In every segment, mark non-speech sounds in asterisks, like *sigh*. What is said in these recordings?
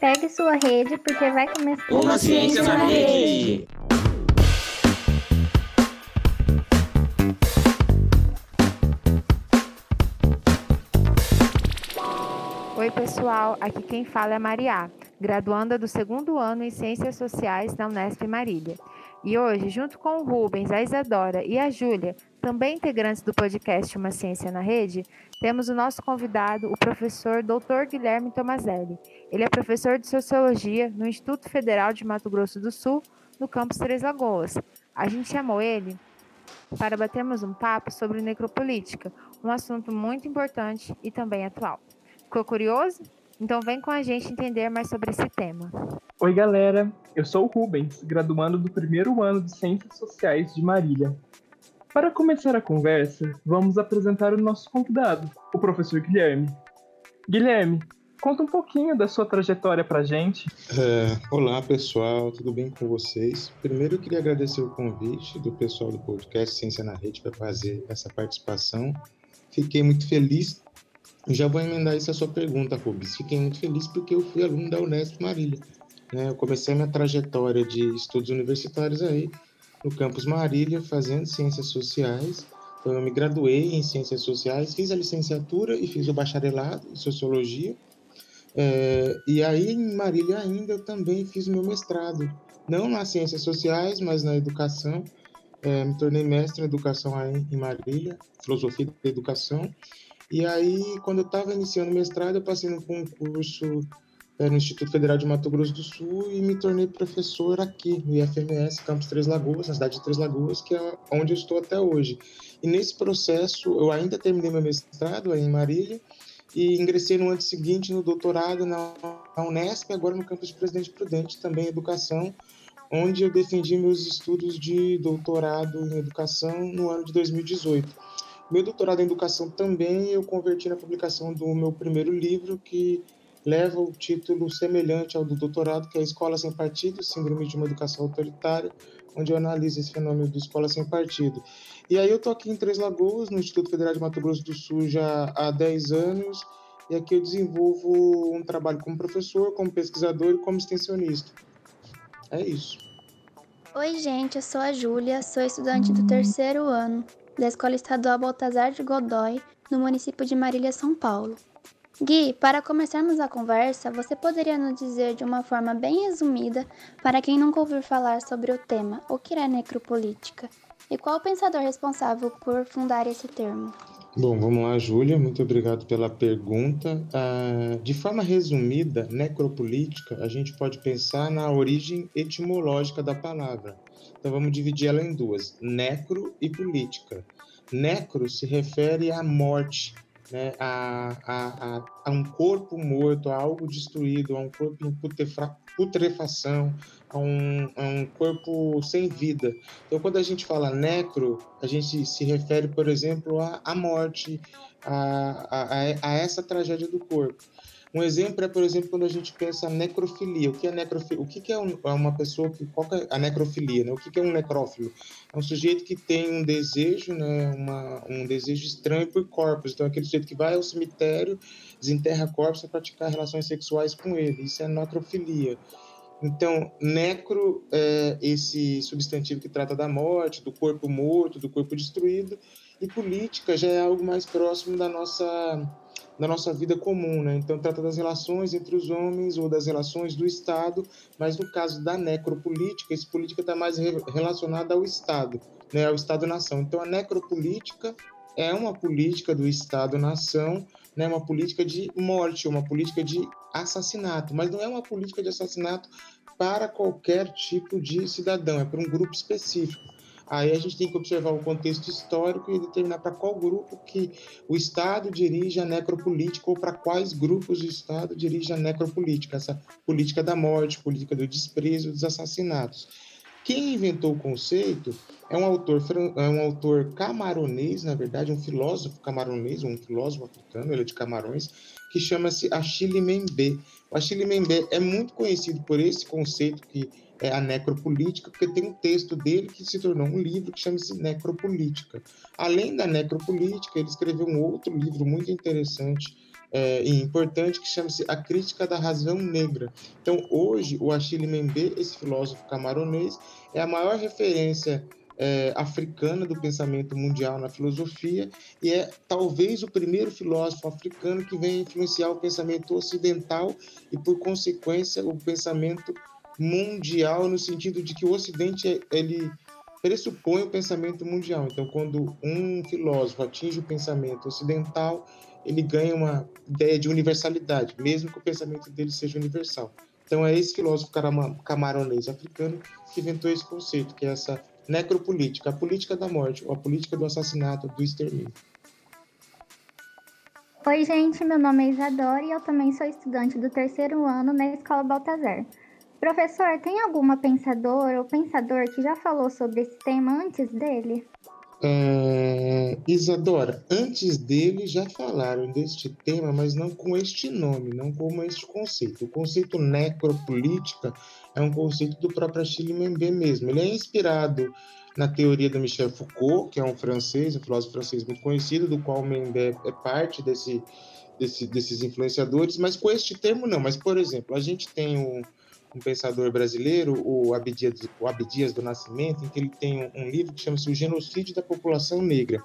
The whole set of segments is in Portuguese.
Pegue sua rede porque vai começar Uma ciência na rede. Oi, pessoal. Aqui quem fala é Maria, graduanda do segundo ano em Ciências Sociais na Unesp Marília. E hoje, junto com o Rubens, a Isadora e a Júlia, também integrantes do podcast Uma Ciência na Rede, temos o nosso convidado, o professor Dr. Guilherme Tomazelli. Ele é professor de Sociologia no Instituto Federal de Mato Grosso do Sul, no campus Três Lagoas. A gente chamou ele para batermos um papo sobre necropolítica, um assunto muito importante e também atual. Ficou curioso? Então vem com a gente entender mais sobre esse tema. Oi, galera. Eu sou o Rubens, graduando do primeiro ano de Ciências Sociais de Marília. Para começar a conversa, vamos apresentar o nosso convidado, o professor Guilherme. Guilherme, conta um pouquinho da sua trajetória para a gente. É, olá, pessoal, tudo bem com vocês? Primeiro, eu queria agradecer o convite do pessoal do podcast Ciência na Rede para fazer essa participação. Fiquei muito feliz já vou emendar isso a sua pergunta, Rubens. Fiquei muito feliz porque eu fui aluno da Unesp Marília. Né? Eu comecei minha trajetória de estudos universitários aí no campus Marília, fazendo ciências sociais. Então, eu me graduei em ciências sociais, fiz a licenciatura e fiz o bacharelado em sociologia. É, e aí, em Marília ainda, eu também fiz meu mestrado. Não nas ciências sociais, mas na educação. É, me tornei mestre em educação em Marília, filosofia da educação. E aí, quando eu estava iniciando o mestrado, eu passei num concurso no Instituto Federal de Mato Grosso do Sul e me tornei professor aqui no IFMS, Campus Três Lagoas, na cidade de Três Lagoas, que é onde eu estou até hoje. E nesse processo, eu ainda terminei meu mestrado aí em Marília e ingressei no ano seguinte no doutorado na Unesp, agora no campus Presidente Prudente, também educação, onde eu defendi meus estudos de doutorado em educação no ano de 2018. Meu doutorado em educação também eu converti na publicação do meu primeiro livro, que leva o título semelhante ao do doutorado, que é Escola Sem Partido, Síndrome de uma Educação Autoritária, onde eu analiso esse fenômeno do escola sem partido. E aí eu estou aqui em Três Lagoas, no Instituto Federal de Mato Grosso do Sul, já há 10 anos, e aqui eu desenvolvo um trabalho como professor, como pesquisador e como extensionista. É isso. Oi, gente, eu sou a Júlia, sou estudante do terceiro ano da Escola Estadual Baltazar de Godoy, no município de Marília, São Paulo. Gui, para começarmos a conversa, você poderia nos dizer de uma forma bem resumida, para quem nunca ouviu falar sobre o tema, o que é necropolítica? E qual o pensador responsável por fundar esse termo? Bom, vamos lá, Júlia, muito obrigado pela pergunta. Ah, de forma resumida, necropolítica, a gente pode pensar na origem etimológica da palavra. Então vamos dividir ela em duas: necro e política. Necro se refere à morte, né, a, a, a, um corpo morto, a algo destruído, a um corpo em putrefação, a um, a um corpo sem vida. Então, quando a gente fala necro, a gente se refere, por exemplo, à, à morte, a, a, a essa tragédia do corpo. Um exemplo é, por exemplo, quando a gente pensa necrofilia. O que é necrofilia? O que é, é uma pessoa que qual é a necrofilia? Né? O que é um necrófilo? É um sujeito que tem um desejo, né? Uma, um desejo estranho por corpos. Então, é aquele sujeito que vai ao cemitério, desenterra corpos para praticar relações sexuais com ele. Isso é necrofilia. Então, necro é esse substantivo que trata da morte, do corpo morto, do corpo destruído, e política já é algo mais próximo da nossa na nossa vida comum, né? Então trata das relações entre os homens ou das relações do Estado, mas no caso da necropolítica, esse política está mais re relacionada ao Estado, né? Ao Estado-nação. Então a necropolítica é uma política do Estado-nação, né? Uma política de morte, uma política de assassinato, mas não é uma política de assassinato para qualquer tipo de cidadão, é para um grupo específico. Aí a gente tem que observar o contexto histórico e determinar para qual grupo que o Estado dirige a necropolítica ou para quais grupos o Estado dirige a necropolítica, essa política da morte, política do desprezo, dos assassinatos. Quem inventou o conceito é um autor, é um autor camaronês, na verdade, um filósofo camaronês, um filósofo africano, ele é de Camarões, que chama-se Achille Mbembe. O Achille Mbembe é muito conhecido por esse conceito que é a necropolítica, porque tem um texto dele que se tornou um livro que chama-se Necropolítica. Além da necropolítica, ele escreveu um outro livro muito interessante é, e importante que chama-se A Crítica da Razão Negra. Então, hoje, o Achille Mbembe, esse filósofo camaronês, é a maior referência é, africana do pensamento mundial na filosofia e é talvez o primeiro filósofo africano que vem influenciar o pensamento ocidental e, por consequência, o pensamento mundial no sentido de que o Ocidente ele pressupõe o pensamento mundial. Então, quando um filósofo atinge o pensamento ocidental, ele ganha uma ideia de universalidade, mesmo que o pensamento dele seja universal. Então, é esse filósofo camaronês africano que inventou esse conceito, que é essa necropolítica, a política da morte, ou a política do assassinato, do extermínio. Oi, gente, meu nome é Isadora e eu também sou estudante do terceiro ano na Escola Baltazar. Professor, tem alguma pensadora ou pensador que já falou sobre esse tema antes dele? É, Isadora, antes dele já falaram deste tema, mas não com este nome, não com este conceito. O conceito necropolítica é um conceito do próprio Achille Mbembe mesmo. Ele é inspirado na teoria do Michel Foucault, que é um francês, um filósofo francês muito conhecido, do qual Mbembe é parte desse, desse, desses influenciadores, mas com este termo não. Mas, por exemplo, a gente tem um um pensador brasileiro, o Abdias, o Abdias do Nascimento, em que ele tem um, um livro que chama-se O Genocídio da População Negra.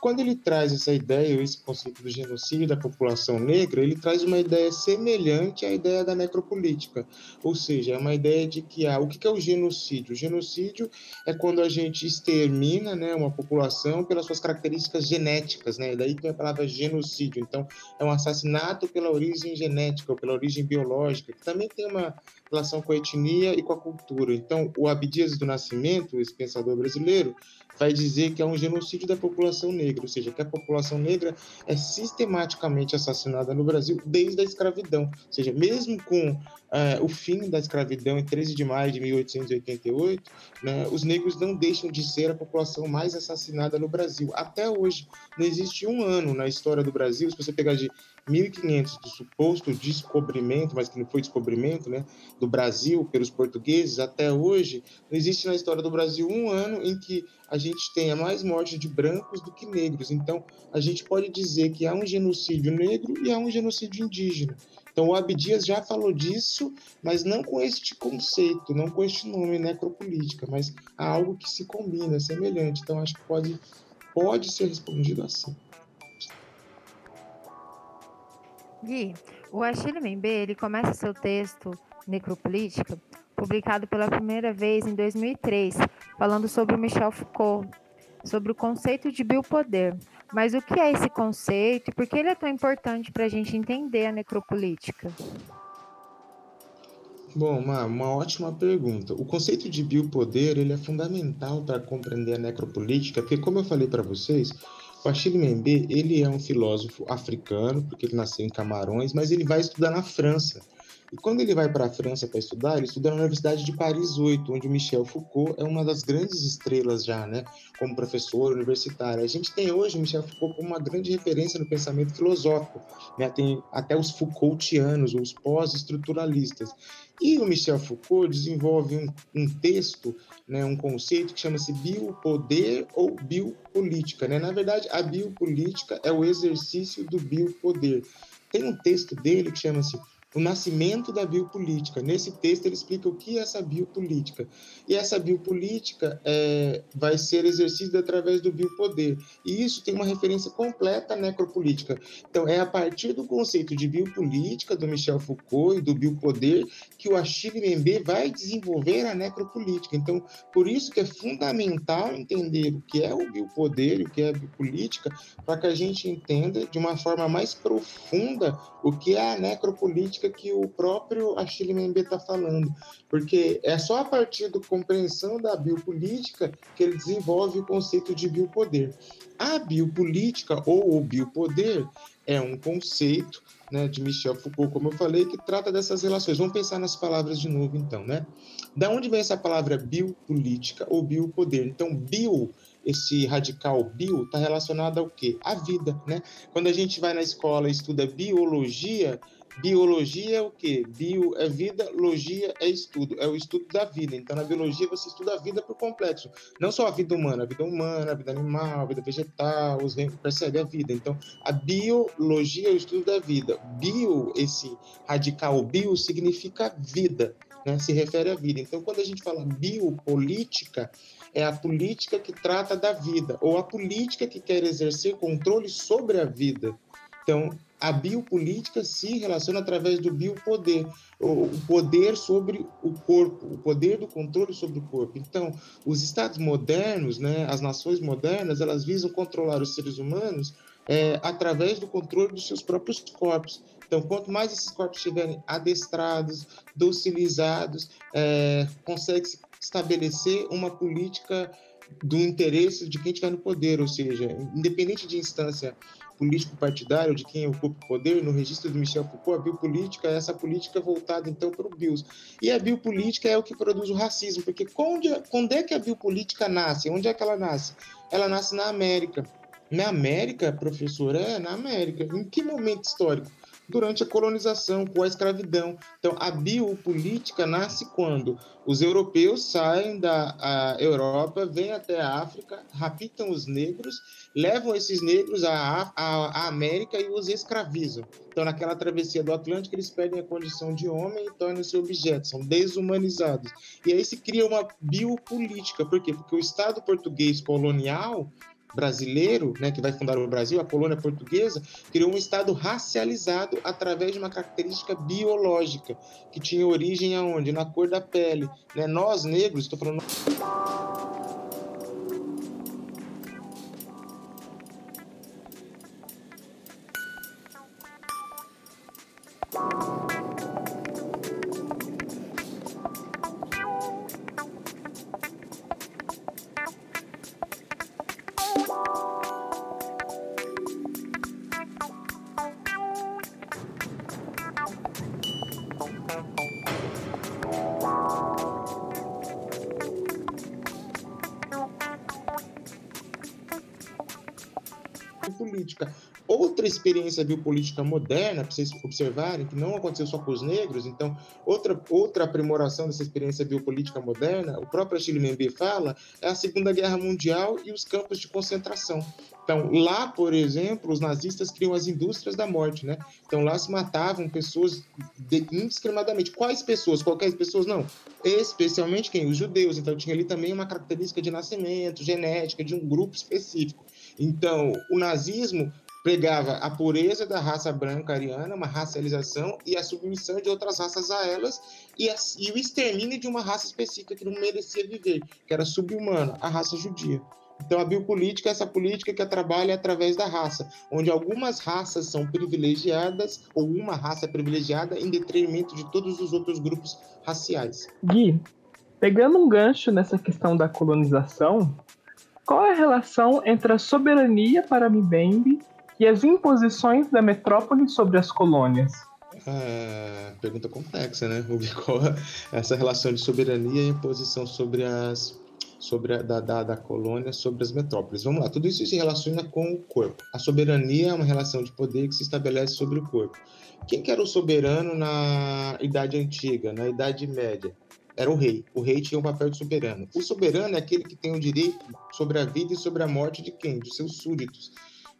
Quando ele traz essa ideia, esse conceito do genocídio da população negra, ele traz uma ideia semelhante à ideia da necropolítica, ou seja, é uma ideia de que ah, o que é o genocídio? O genocídio é quando a gente extermina né, uma população pelas suas características genéticas, né? E daí tem a palavra genocídio. Então, é um assassinato pela origem genética ou pela origem biológica, que também tem uma relação com a etnia e com a cultura. Então, o Abdias do Nascimento, esse pensador brasileiro, vai dizer que é um genocídio da população negra, ou seja, que a população negra é sistematicamente assassinada no Brasil desde a escravidão. Ou seja, mesmo com uh, o fim da escravidão em 13 de maio de 1888, né, os negros não deixam de ser a população mais assassinada no Brasil. Até hoje, não existe um ano na história do Brasil, se você pegar de 1500 do suposto descobrimento, mas que não foi descobrimento, né, do Brasil pelos portugueses, até hoje, não existe na história do Brasil um ano em que a gente tenha mais mortes de brancos do que negros. Então, a gente pode dizer que há um genocídio negro e há um genocídio indígena. Então, o Abdias já falou disso, mas não com este conceito, não com este nome, necropolítica, mas há algo que se combina, é semelhante. Então, acho que pode, pode ser respondido assim. Gui, o Achille Mbembe, ele começa seu texto Necropolítica, publicado pela primeira vez em 2003, falando sobre Michel Foucault, sobre o conceito de biopoder. Mas o que é esse conceito e por que ele é tão importante para a gente entender a necropolítica? Bom, uma, uma ótima pergunta. O conceito de biopoder ele é fundamental para compreender a necropolítica, porque como eu falei para vocês, Achille Mbembe, ele é um filósofo africano, porque ele nasceu em Camarões, mas ele vai estudar na França. E quando ele vai para a França para estudar, ele estuda na Universidade de Paris 8, onde o Michel Foucault é uma das grandes estrelas já, né, como professor universitário. A gente tem hoje o Michel Foucault como uma grande referência no pensamento filosófico, né? Tem até os Foucaultianos, os pós-estruturalistas. E o Michel Foucault desenvolve um, um texto, né, um conceito que chama-se biopoder ou biopolítica. Né? Na verdade, a biopolítica é o exercício do biopoder. Tem um texto dele que chama-se o nascimento da biopolítica. Nesse texto ele explica o que é essa biopolítica. E essa biopolítica é, vai ser exercida através do biopoder. E isso tem uma referência completa à necropolítica. Então, é a partir do conceito de biopolítica do Michel Foucault e do biopoder que o Achille Mbembe vai desenvolver a necropolítica. Então, por isso que é fundamental entender o que é o biopoder e o que é a biopolítica, para que a gente entenda de uma forma mais profunda o que é a necropolítica política que o próprio Achille Mbembe está falando, porque é só a partir da compreensão da biopolítica que ele desenvolve o conceito de biopoder. A biopolítica ou o biopoder é um conceito né, de Michel Foucault, como eu falei, que trata dessas relações. Vamos pensar nas palavras de novo, então, né? Da onde vem essa palavra biopolítica ou biopoder? Então, bio esse radical bio está relacionado ao quê? À vida, né? Quando a gente vai na escola e estuda biologia, Biologia é o quê? Bio é vida, logia é estudo, é o estudo da vida. Então, na biologia, você estuda a vida por complexo. Não só a vida humana, a vida humana, a vida animal, a vida vegetal, os percebe a vida. Então, a biologia é o estudo da vida. Bio, esse radical bio, significa vida, né? se refere à vida. Então, quando a gente fala biopolítica, é a política que trata da vida, ou a política que quer exercer controle sobre a vida. Então, a biopolítica se relaciona através do biopoder, o poder sobre o corpo, o poder do controle sobre o corpo. Então, os estados modernos, né, as nações modernas, elas visam controlar os seres humanos é, através do controle dos seus próprios corpos. Então, quanto mais esses corpos estiverem adestrados, docilizados, é, consegue-se estabelecer uma política do interesse de quem estiver no poder, ou seja, independente de instância político-partidário, de quem ocupa o poder, no registro do Michel Foucault, a biopolítica é essa política voltada, então, para o BIOS. E a biopolítica é o que produz o racismo, porque onde, quando é que a biopolítica nasce? Onde é que ela nasce? Ela nasce na América. Na América, professor, é na América. Em que momento histórico? Durante a colonização, com a escravidão. Então, a biopolítica nasce quando os europeus saem da Europa, vêm até a África, raptam os negros, levam esses negros à, à, à América e os escravizam. Então, naquela travessia do Atlântico, eles perdem a condição de homem e tornam-se objetos, são desumanizados. E aí se cria uma biopolítica. Por quê? Porque o Estado português colonial brasileiro, né, que vai fundar o Brasil, a colônia portuguesa, criou um Estado racializado através de uma característica biológica, que tinha origem aonde? Na cor da pele. Né? Nós, negros, estou falando. Outra experiência biopolítica moderna, para vocês observarem, que não aconteceu só com os negros, então, outra, outra aprimoração dessa experiência biopolítica moderna, o próprio Achille Mbembe fala, é a Segunda Guerra Mundial e os campos de concentração. Então, lá, por exemplo, os nazistas criam as indústrias da morte, né? Então, lá se matavam pessoas indiscriminadamente. Quais pessoas? Qualquer pessoas? Não. Especialmente quem? Os judeus. Então, tinha ali também uma característica de nascimento, genética, de um grupo específico. Então, o nazismo pregava a pureza da raça branca ariana, uma racialização, e a submissão de outras raças a elas, e, a, e o extermínio de uma raça específica que não merecia viver, que era subhumana, a raça judia. Então, a biopolítica é essa política que trabalha através da raça, onde algumas raças são privilegiadas, ou uma raça é privilegiada, em detrimento de todos os outros grupos raciais. Gui, pegando um gancho nessa questão da colonização, qual é a relação entre a soberania para Mbembe e as imposições da metrópole sobre as colônias? Ah, pergunta complexa, né? *laughs* É essa relação de soberania e imposição sobre as sobre a, da, da, da, colônia sobre as metrópoles. Vamos lá, tudo isso se relaciona com o corpo. A soberania é uma relação de poder que se estabelece sobre o corpo. Quem que era o soberano na Idade Antiga, na Idade Média? era o rei. O rei tinha o um papel de soberano. O soberano é aquele que tem o direito sobre a vida e sobre a morte de quem? Dos seus súditos.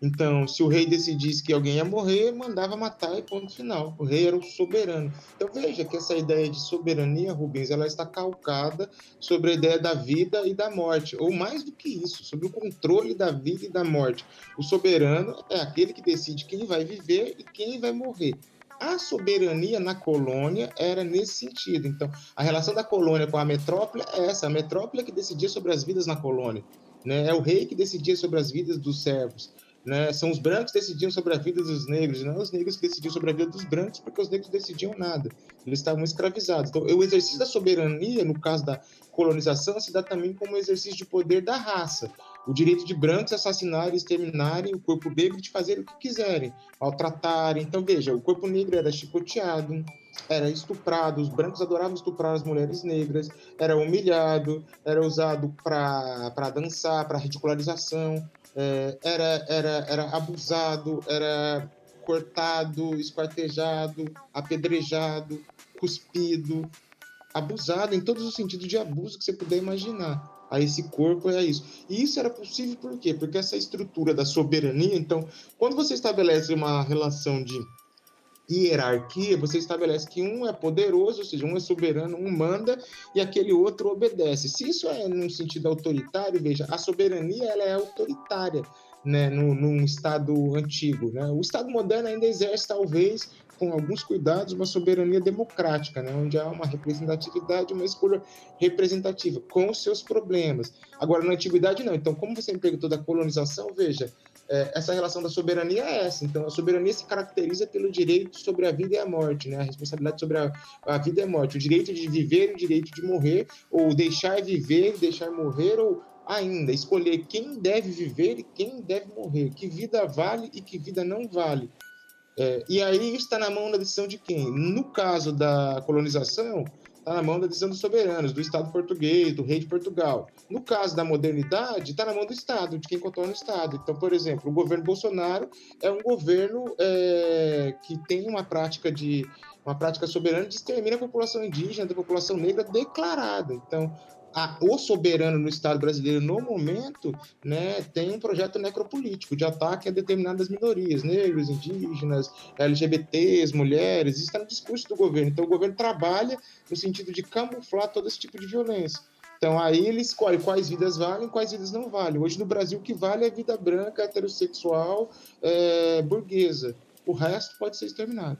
Então, se o rei decidisse que alguém ia morrer, mandava matar e ponto final. O rei era o soberano. Então veja que essa ideia de soberania, Rubens, ela está calcada sobre a ideia da vida e da morte, ou mais do que isso, sobre o controle da vida e da morte. O soberano é aquele que decide quem vai viver e quem vai morrer. A soberania na colônia era nesse sentido. Então, a relação da colônia com a metrópole é essa: a metrópole é que decidia sobre as vidas na colônia. Né? É o rei que decidia sobre as vidas dos servos. Né? São os brancos decidiam sobre a vida dos negros, não os negros que decidiam sobre a vida dos brancos, porque os negros decidiam nada. Eles estavam escravizados. Então, o exercício da soberania, no caso da colonização, se dá também como exercício de poder da raça o direito de brancos assassinarem, exterminarem o corpo negro de fazer o que quiserem, maltratarem. Então, veja, o corpo negro era chicoteado, era estuprado, os brancos adoravam estuprar as mulheres negras, era humilhado, era usado para dançar, para ridicularização, é, era, era, era abusado, era cortado, esquartejado, apedrejado, cuspido, abusado em todos os sentidos de abuso que você puder imaginar a esse corpo a isso. E isso era possível por quê? Porque essa estrutura da soberania, então, quando você estabelece uma relação de hierarquia, você estabelece que um é poderoso, ou seja, um é soberano, um manda e aquele outro obedece. Se isso é num sentido autoritário, veja, a soberania ela é autoritária, né, no, num Estado antigo. Né? O Estado moderno ainda exerce, talvez, com alguns cuidados, uma soberania democrática, né? onde há uma representatividade, uma escolha representativa, com os seus problemas. Agora, na antiguidade, não. Então, como você me perguntou da colonização, veja, é, essa relação da soberania é essa. Então, a soberania se caracteriza pelo direito sobre a vida e a morte, né? a responsabilidade sobre a, a vida e a morte, o direito de viver e o direito de morrer, ou deixar viver deixar morrer, ou ainda escolher quem deve viver e quem deve morrer, que vida vale e que vida não vale. É, e aí está na mão da decisão de quem? No caso da colonização, está na mão da decisão dos soberanos, do Estado português, do rei de Portugal. No caso da modernidade, está na mão do Estado, de quem controla o Estado. Então, por exemplo, o governo Bolsonaro é um governo é, que tem uma prática de uma prática soberana de extermínio da população indígena, da população negra declarada. Então, a, o soberano no Estado brasileiro, no momento, né, tem um projeto necropolítico de ataque a determinadas minorias, negros, indígenas, LGBTs, mulheres, isso está no discurso do governo. Então, o governo trabalha no sentido de camuflar todo esse tipo de violência. Então, aí ele escolhe quais vidas valem quais vidas não valem. Hoje, no Brasil, o que vale é a vida branca, heterossexual, é, burguesa. O resto pode ser exterminado.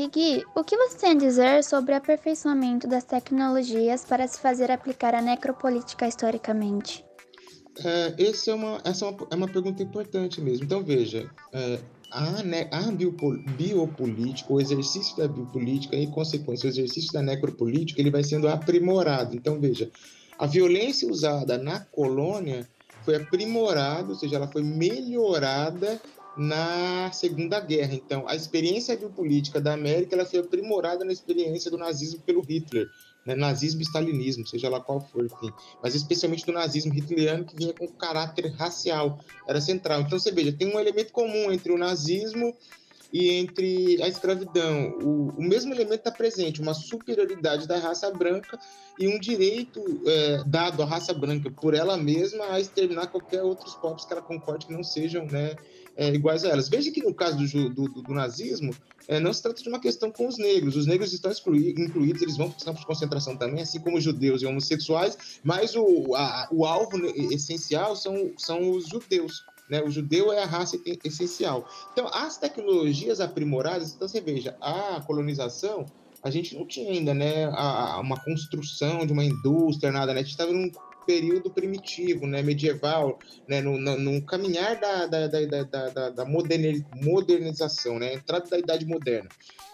E Gui, o que você tem a dizer sobre o aperfeiçoamento das tecnologias para se fazer aplicar a necropolítica historicamente? É, esse é uma, essa é uma, é uma pergunta importante mesmo. Então, veja, é, a, a biopolítica, o exercício da biopolítica e, consequência, o exercício da necropolítica, ele vai sendo aprimorado. Então, veja, a violência usada na colônia foi aprimorada, ou seja, ela foi melhorada na Segunda Guerra. Então, a experiência biopolítica da América ela foi aprimorada na experiência do nazismo pelo Hitler, né? nazismo e stalinismo, seja lá qual for, enfim. Mas especialmente do nazismo hitleriano, que vinha com caráter racial, era central. Então, você veja, tem um elemento comum entre o nazismo e entre a escravidão. O, o mesmo elemento está presente, uma superioridade da raça branca e um direito é, dado à raça branca por ela mesma a exterminar qualquer outros povos que ela concorde que não sejam né, é, iguais a elas. Veja que no caso do, do, do nazismo, é, não se trata de uma questão com os negros. Os negros estão excluí incluídos, eles vão para os campos de concentração também, assim como os judeus e homossexuais, mas o, a, o alvo essencial são, são os judeus. Né? O judeu é a raça essencial. Então, as tecnologias aprimoradas, então você veja, a colonização, a gente não tinha ainda né, a, a uma construção de uma indústria, nada, né? A gente estava num período primitivo, né, medieval, né, no, no, no caminhar da, da, da, da, da modernização, né, entrada da idade moderna.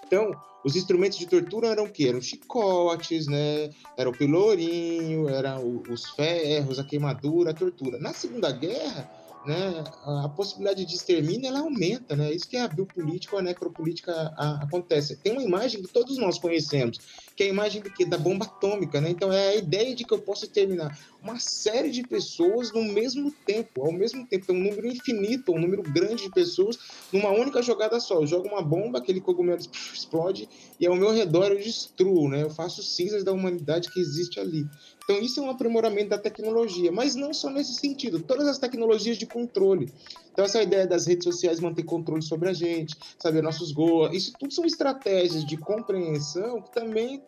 Então, os instrumentos de tortura eram o quê? Eram chicotes, né? Era o pelourinho, eram os ferros, a queimadura, a tortura. Na Segunda Guerra, né, a possibilidade de extermínio ela aumenta, né? Isso que é a biopolítica a necropolítica a, acontece. Tem uma imagem que todos nós conhecemos, que é a imagem do que da bomba atômica, né? Então é a ideia de que eu posso exterminar uma série de pessoas no mesmo tempo, ao mesmo tempo, é um número infinito, um número grande de pessoas numa única jogada só. Eu jogo uma bomba, aquele cogumelo explode e ao meu redor eu destruo, né? Eu faço cinzas da humanidade que existe ali. Então, isso é um aprimoramento da tecnologia, mas não só nesse sentido, todas as tecnologias de controle. Então, essa ideia das redes sociais manter controle sobre a gente, saber nossos gols, isso tudo são estratégias de compreensão que também,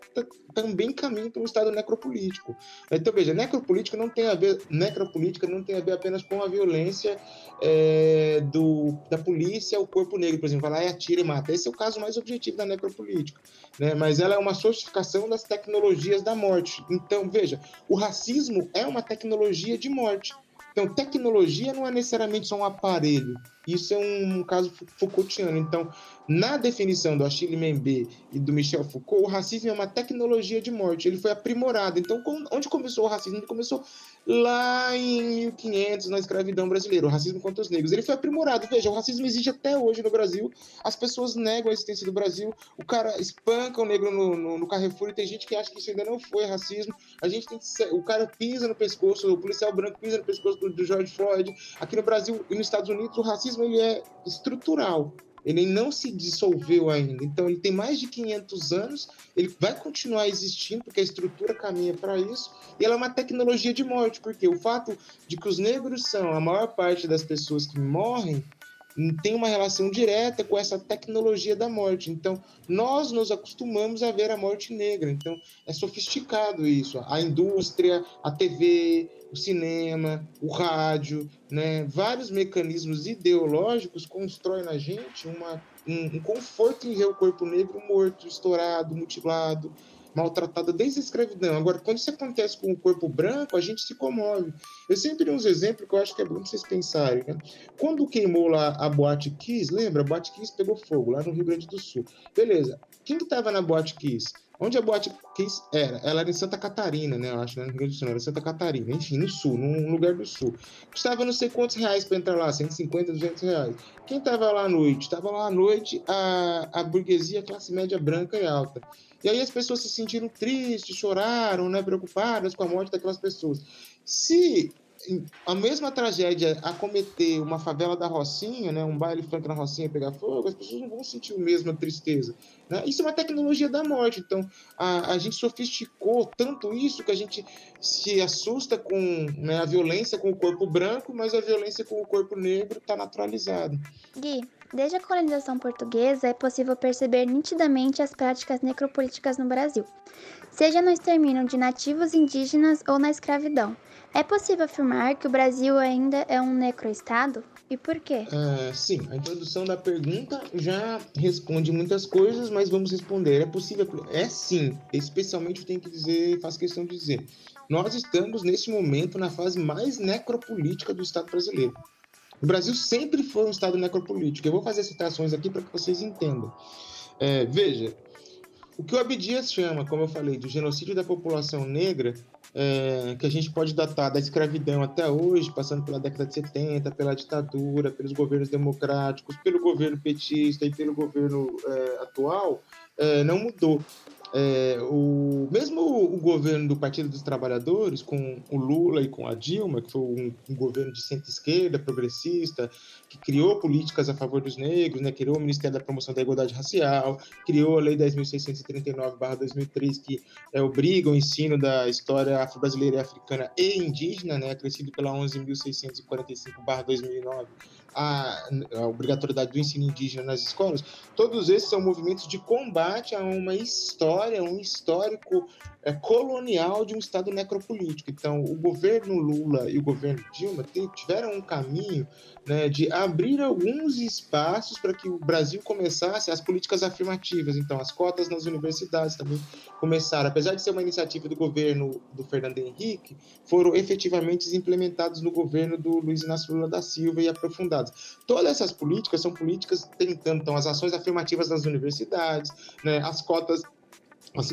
também caminham para um estado necropolítico. Então, veja, necropolítica não tem a ver, necropolítica não tem a ver apenas com a violência é, do, da polícia ao corpo negro, por exemplo, vai lá e atira e mata. Esse é o caso mais objetivo da necropolítica. Né? Mas ela é uma sofisticação das tecnologias da morte. Então, veja, o racismo é uma tecnologia de morte. Então, tecnologia não é necessariamente só um aparelho. Isso é um caso Foucaultiano. Então, na definição do Achille Mbembe e do Michel Foucault, o racismo é uma tecnologia de morte. Ele foi aprimorado. Então, onde começou o racismo? Ele começou lá em 1500, na escravidão brasileira, o racismo contra os negros. Ele foi aprimorado. Veja, o racismo existe até hoje no Brasil. As pessoas negam a existência do Brasil. O cara espanca o negro no, no, no Carrefour e tem gente que acha que isso ainda não foi racismo. A gente tem que, o cara pisa no pescoço, o policial branco pisa no pescoço do, do George Floyd. Aqui no Brasil e nos Estados Unidos, o racismo ele é estrutural. Ele não se dissolveu ainda. Então, ele tem mais de 500 anos, ele vai continuar existindo, porque a estrutura caminha para isso, e ela é uma tecnologia de morte, porque o fato de que os negros são a maior parte das pessoas que morrem tem uma relação direta com essa tecnologia da morte. Então, nós nos acostumamos a ver a morte negra. Então, é sofisticado isso. A indústria, a TV, o cinema, o rádio, né? vários mecanismos ideológicos constroem na gente uma, um, um conforto em ver o corpo negro morto, estourado, mutilado, maltratada desde a escravidão. Agora, quando isso acontece com o corpo branco, a gente se comove. Eu sempre dei uns exemplos que eu acho que é bom vocês pensarem. Né? Quando queimou lá a Boate Kiss, lembra? A Boate Kiss pegou fogo lá no Rio Grande do Sul. Beleza. Quem que estava na Boate Kiss? Onde a Boate Kiss era? Ela era em Santa Catarina, né? Eu acho, né? No Rio Sul, era Santa Catarina. Enfim, no sul, num lugar do sul. Custava não sei quantos reais para entrar lá, 150, 200 reais. Quem estava lá à noite? Estava lá à noite a, a burguesia, classe média branca e alta. E aí as pessoas se sentiram tristes, choraram, né, preocupadas com a morte daquelas pessoas. Se a mesma tragédia acometer uma favela da Rocinha, né, um baile funk na Rocinha pegar fogo, as pessoas não vão sentir a mesma tristeza. Né? Isso é uma tecnologia da morte. Então, a, a gente sofisticou tanto isso que a gente se assusta com né, a violência com o corpo branco, mas a violência com o corpo negro está naturalizada. Gui, desde a colonização portuguesa é possível perceber nitidamente as práticas necropolíticas no Brasil, seja no extermínio de nativos indígenas ou na escravidão. É possível afirmar que o Brasil ainda é um necroestado? E por quê? Uh, sim, a introdução da pergunta já responde muitas coisas, mas vamos responder. É possível? É sim, especialmente tenho que dizer, faço questão de dizer. Nós estamos nesse momento na fase mais necropolítica do Estado brasileiro. O Brasil sempre foi um Estado necropolítico. Eu vou fazer citações aqui para que vocês entendam. É, veja, o que o Abdias chama, como eu falei, de genocídio da população negra, é, que a gente pode datar da escravidão até hoje, passando pela década de 70, pela ditadura, pelos governos democráticos, pelo governo petista e pelo governo é, atual, é, não mudou. É, o, mesmo o governo do Partido dos Trabalhadores, com o Lula e com a Dilma, que foi um, um governo de centro-esquerda, progressista, que criou políticas a favor dos negros, né, criou o Ministério da Promoção da Igualdade Racial, criou a Lei 10.639-2003, que é, obriga o ensino da história afro-brasileira e africana e indígena, né, acrescido pela 11.645-2009, a, a obrigatoriedade do ensino indígena nas escolas, todos esses são movimentos de combate a uma história, um histórico é, colonial de um Estado necropolítico. Então, o governo Lula e o governo Dilma tiveram um caminho né, de abrir alguns espaços para que o Brasil começasse as políticas afirmativas. Então, as cotas nas universidades também começaram, apesar de ser uma iniciativa do governo do Fernando Henrique, foram efetivamente implementados no governo do Luiz Inácio Lula da Silva e aprofundados. Todas essas políticas são políticas tentando, então, as ações afirmativas nas universidades, né, as cotas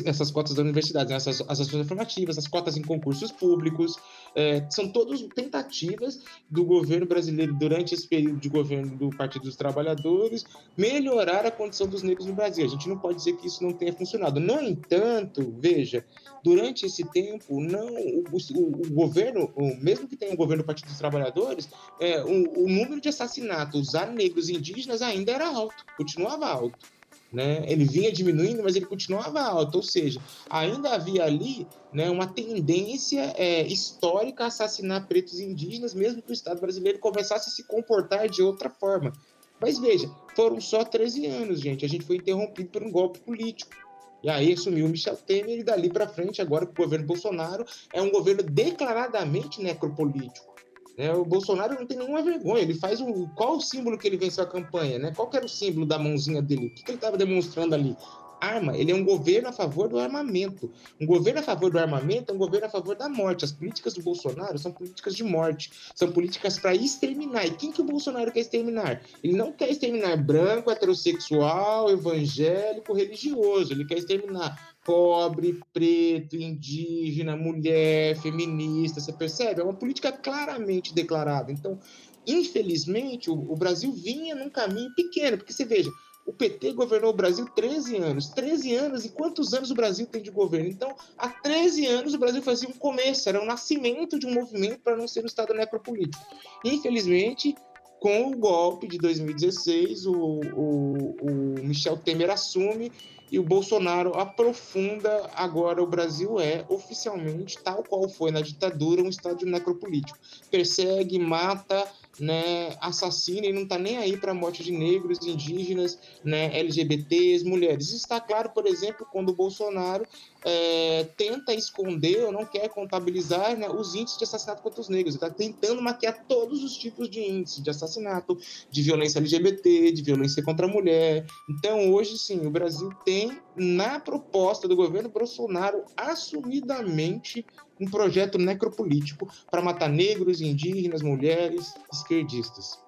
essas cotas da universidade, né? essas, as ações afirmativas, as cotas em concursos públicos, é, são todas tentativas do governo brasileiro, durante esse período de governo do Partido dos Trabalhadores, melhorar a condição dos negros no Brasil. A gente não pode dizer que isso não tenha funcionado. No entanto, veja, durante esse tempo, não o, o, o governo, o, mesmo que tenha um governo do Partido dos Trabalhadores, é, o, o número de assassinatos a negros indígenas ainda era alto, continuava alto. Né? Ele vinha diminuindo, mas ele continuava alto, ou seja, ainda havia ali né, uma tendência é, histórica a assassinar pretos e indígenas, mesmo que o Estado brasileiro começasse a se comportar de outra forma. Mas veja, foram só 13 anos, gente. A gente foi interrompido por um golpe político. E aí assumiu Michel Temer e dali para frente, agora o governo Bolsonaro é um governo declaradamente necropolítico. Né? O Bolsonaro não tem nenhuma vergonha. Ele faz um. Qual o símbolo que ele venceu a campanha? Né? Qual era o símbolo da mãozinha dele? O que, que ele estava demonstrando ali? arma, ele é um governo a favor do armamento. Um governo a favor do armamento é um governo a favor da morte. As políticas do Bolsonaro são políticas de morte, são políticas para exterminar. E quem que o Bolsonaro quer exterminar? Ele não quer exterminar branco, heterossexual, evangélico, religioso. Ele quer exterminar pobre, preto, indígena, mulher, feminista. Você percebe? É uma política claramente declarada. Então, infelizmente, o, o Brasil vinha num caminho pequeno, porque você veja, o PT governou o Brasil 13 anos. 13 anos, e quantos anos o Brasil tem de governo? Então, há 13 anos o Brasil fazia um começo, era o um nascimento de um movimento para não ser um Estado necropolítico. Infelizmente, com o golpe de 2016, o, o, o Michel Temer assume e o Bolsonaro aprofunda agora o Brasil é oficialmente, tal qual foi na ditadura, um Estado necropolítico. Persegue, mata, né, assassina e não está nem aí para a morte de negros, indígenas, né, LGBTs, mulheres. Isso está claro, por exemplo, quando o Bolsonaro é, tenta esconder ou não quer contabilizar né, os índices de assassinato contra os negros. Está tentando maquiar todos os tipos de índices de assassinato, de violência LGBT, de violência contra a mulher. Então, hoje sim, o Brasil tem, na proposta do governo Bolsonaro, assumidamente um projeto necropolítico para matar negros, indígenas, mulheres, esquerdistas.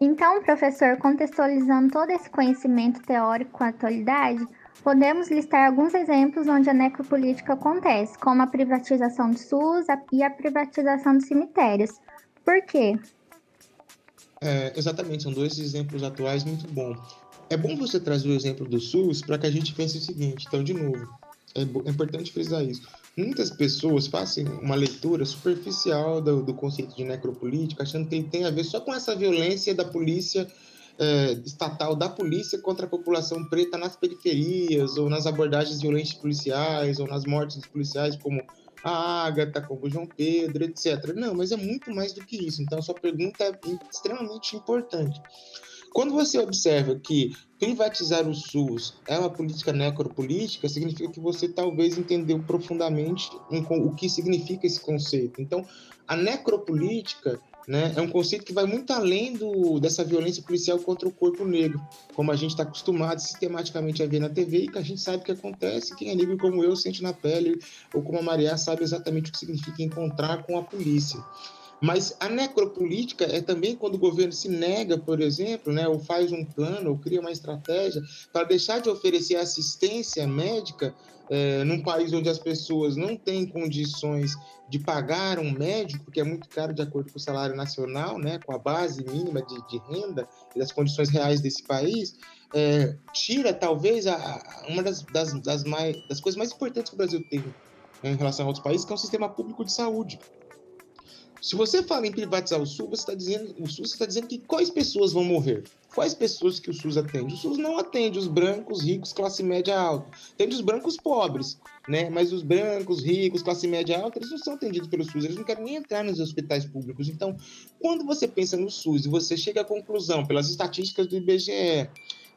Então, professor, contextualizando todo esse conhecimento teórico com a atualidade, podemos listar alguns exemplos onde a necropolítica acontece, como a privatização do SUS e a privatização dos cemitérios. Por quê? É, exatamente, são dois exemplos atuais muito bons. É bom você trazer o exemplo do SUS para que a gente pense o seguinte, então, de novo, é, é importante frisar isso muitas pessoas fazem uma leitura superficial do, do, conceito de necropolítica, achando que tem a ver só com essa violência da polícia é, estatal, da polícia contra a população preta nas periferias, ou nas abordagens violentas policiais, ou nas mortes dos policiais, como a Agatha, como o João Pedro, etc. Não, mas é muito mais do que isso. Então, sua pergunta é extremamente importante. Quando você observa que privatizar o SUS é uma política necropolítica, significa que você talvez entendeu profundamente o que significa esse conceito. Então, a necropolítica né, é um conceito que vai muito além do, dessa violência policial contra o corpo negro, como a gente está acostumado sistematicamente a ver na TV e que a gente sabe que acontece, quem é negro como eu sente na pele, ou como a Maria sabe exatamente o que significa encontrar com a polícia. Mas a necropolítica é também quando o governo se nega, por exemplo, né, ou faz um plano, ou cria uma estratégia para deixar de oferecer assistência médica é, num país onde as pessoas não têm condições de pagar um médico, que é muito caro de acordo com o salário nacional, né, com a base mínima de, de renda e das condições reais desse país, é, tira talvez a, uma das, das, das, mais, das coisas mais importantes que o Brasil tem né, em relação a outros países, que é o sistema público de saúde. Se você fala em privatizar o SUS, você está dizendo, o SUS está dizendo que quais pessoas vão morrer? Quais pessoas que o SUS atende? O SUS não atende os brancos, ricos, classe média alta. Atende os brancos pobres, né? Mas os brancos, ricos, classe média alta, eles não são atendidos pelo SUS, eles não querem nem entrar nos hospitais públicos. Então, quando você pensa no SUS e você chega à conclusão, pelas estatísticas do IBGE,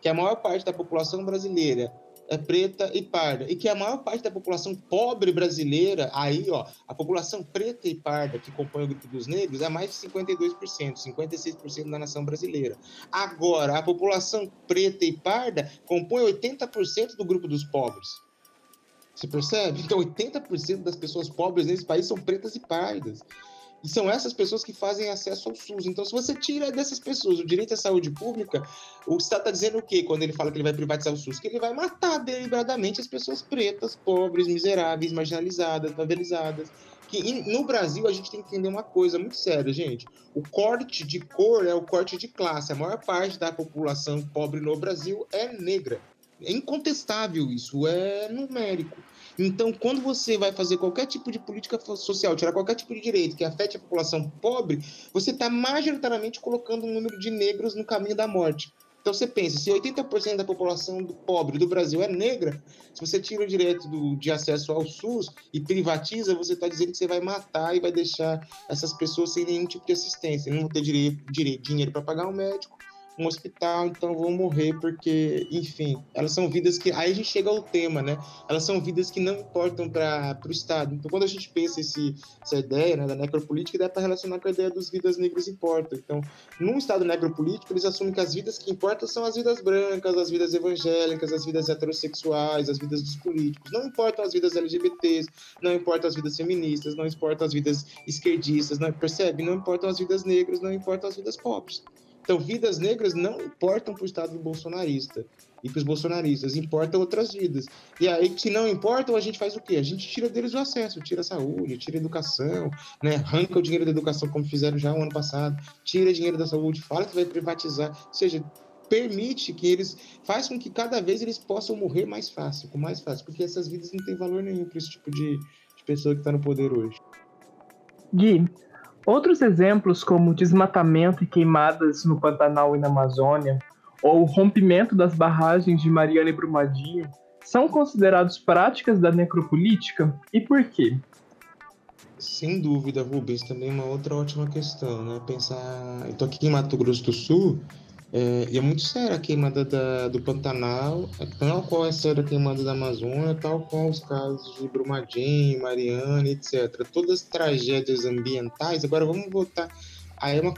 que a maior parte da população brasileira é preta e parda, e que a maior parte da população pobre brasileira, aí, ó, a população preta e parda que compõe o grupo dos negros é mais de 52%, 56% da nação brasileira. Agora, a população preta e parda compõe 80% do grupo dos pobres. Você percebe? Então, 80% das pessoas pobres nesse país são pretas e pardas. E são essas pessoas que fazem acesso ao SUS. Então, se você tira dessas pessoas o direito à saúde pública, o Estado está dizendo o quê quando ele fala que ele vai privatizar o SUS? Que ele vai matar deliberadamente as pessoas pretas, pobres, miseráveis, marginalizadas, favelizadas. Que no Brasil a gente tem que entender uma coisa muito séria, gente. O corte de cor é o corte de classe. A maior parte da população pobre no Brasil é negra. É incontestável isso, é numérico. Então, quando você vai fazer qualquer tipo de política social, tirar qualquer tipo de direito que afete a população pobre, você está majoritariamente colocando um número de negros no caminho da morte. Então você pensa, se 80% da população do pobre do Brasil é negra, se você tira o direito do, de acesso ao SUS e privatiza, você está dizendo que você vai matar e vai deixar essas pessoas sem nenhum tipo de assistência. Não vão ter direito, direito dinheiro para pagar um médico, um hospital, então vão morrer porque, enfim, elas são vidas que. Aí a gente chega ao tema, né? Elas são vidas que não importam para o Estado. Então, quando a gente pensa esse, essa ideia né, da necropolítica, dá para relacionar com a ideia dos vidas negras importam. Então, num Estado necropolítico, eles assumem que as vidas que importam são as vidas brancas, as vidas evangélicas, as vidas heterossexuais, as vidas dos políticos. Não importam as vidas LGBTs, não importam as vidas feministas, não importam as vidas esquerdistas, não percebe? Não importam as vidas negras, não importam as vidas pobres. Então, vidas negras não importam para o Estado bolsonarista e para os bolsonaristas, importam outras vidas. E aí, se não importam, a gente faz o quê? A gente tira deles o acesso, tira a saúde, tira a educação, né? arranca o dinheiro da educação, como fizeram já o ano passado, tira dinheiro da saúde, fala que vai privatizar, ou seja, permite que eles, faz com que cada vez eles possam morrer mais fácil, com mais fácil, porque essas vidas não têm valor nenhum para esse tipo de, de pessoa que está no poder hoje. Gui, Outros exemplos, como desmatamento e queimadas no Pantanal e na Amazônia, ou o rompimento das barragens de Mariana e Brumadinho, são considerados práticas da necropolítica e por quê? Sem dúvida, Rubens, também uma outra ótima questão, né? Pensar. Eu tô aqui em Mato Grosso do Sul é, e é muito séria a queimada da, do Pantanal, tal qual é séria a queimada da Amazônia, tal qual os casos de Brumadinho, Mariana, etc. Todas as tragédias ambientais. Agora vamos voltar. Aí é uma,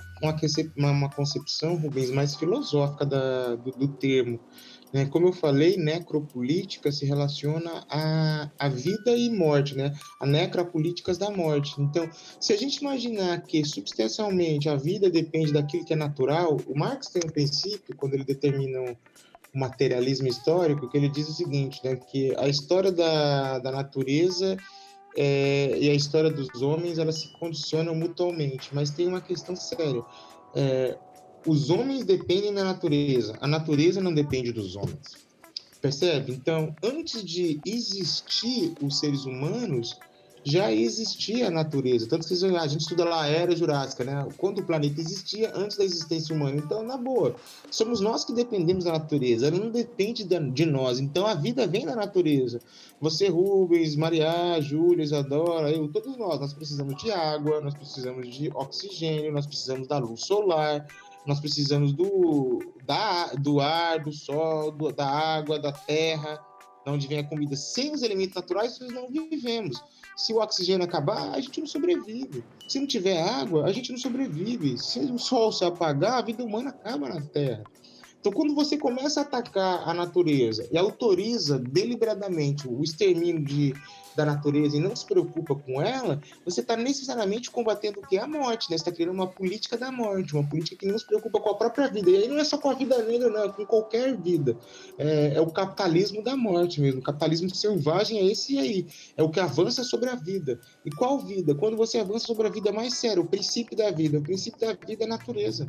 uma, uma concepção, Rubens, mais filosófica da, do, do termo. Né? Como eu falei, necropolítica se relaciona à, à vida e morte, né? a necropolíticas da morte. Então, se a gente imaginar que substancialmente a vida depende daquilo que é natural, o Marx tem um princípio, quando ele determina o materialismo histórico, que ele diz o seguinte, né? que a história da, da natureza é, e a história dos homens elas se condicionam mutuamente, mas tem uma questão séria. É, os homens dependem da natureza, a natureza não depende dos homens. Percebe? Então, antes de existir os seres humanos, já existia a natureza. Tanto que a gente estuda lá a era jurássica, né? Quando o planeta existia antes da existência humana. Então, na boa, somos nós que dependemos da natureza. Ela não depende de nós. Então, a vida vem da natureza. Você, Rubens, Maria, Júlia, Isadora, eu, todos nós, nós precisamos de água, nós precisamos de oxigênio, nós precisamos da luz solar, nós precisamos do, da, do ar, do sol, do, da água, da terra, de onde vem a comida. Sem os elementos naturais, nós não vivemos. Se o oxigênio acabar, a gente não sobrevive. Se não tiver água, a gente não sobrevive. Se o sol se apagar, a vida humana acaba na Terra. Então, quando você começa a atacar a natureza e autoriza deliberadamente o extermínio de, da natureza e não se preocupa com ela, você está necessariamente combatendo o que é a morte, né? Você está criando uma política da morte, uma política que não se preocupa com a própria vida. E aí não é só com a vida negra, não, é com qualquer vida. É, é o capitalismo da morte mesmo. O capitalismo selvagem é esse aí. É o que avança sobre a vida. E qual vida? Quando você avança sobre a vida mais séria, o princípio da vida. O princípio da vida é a natureza.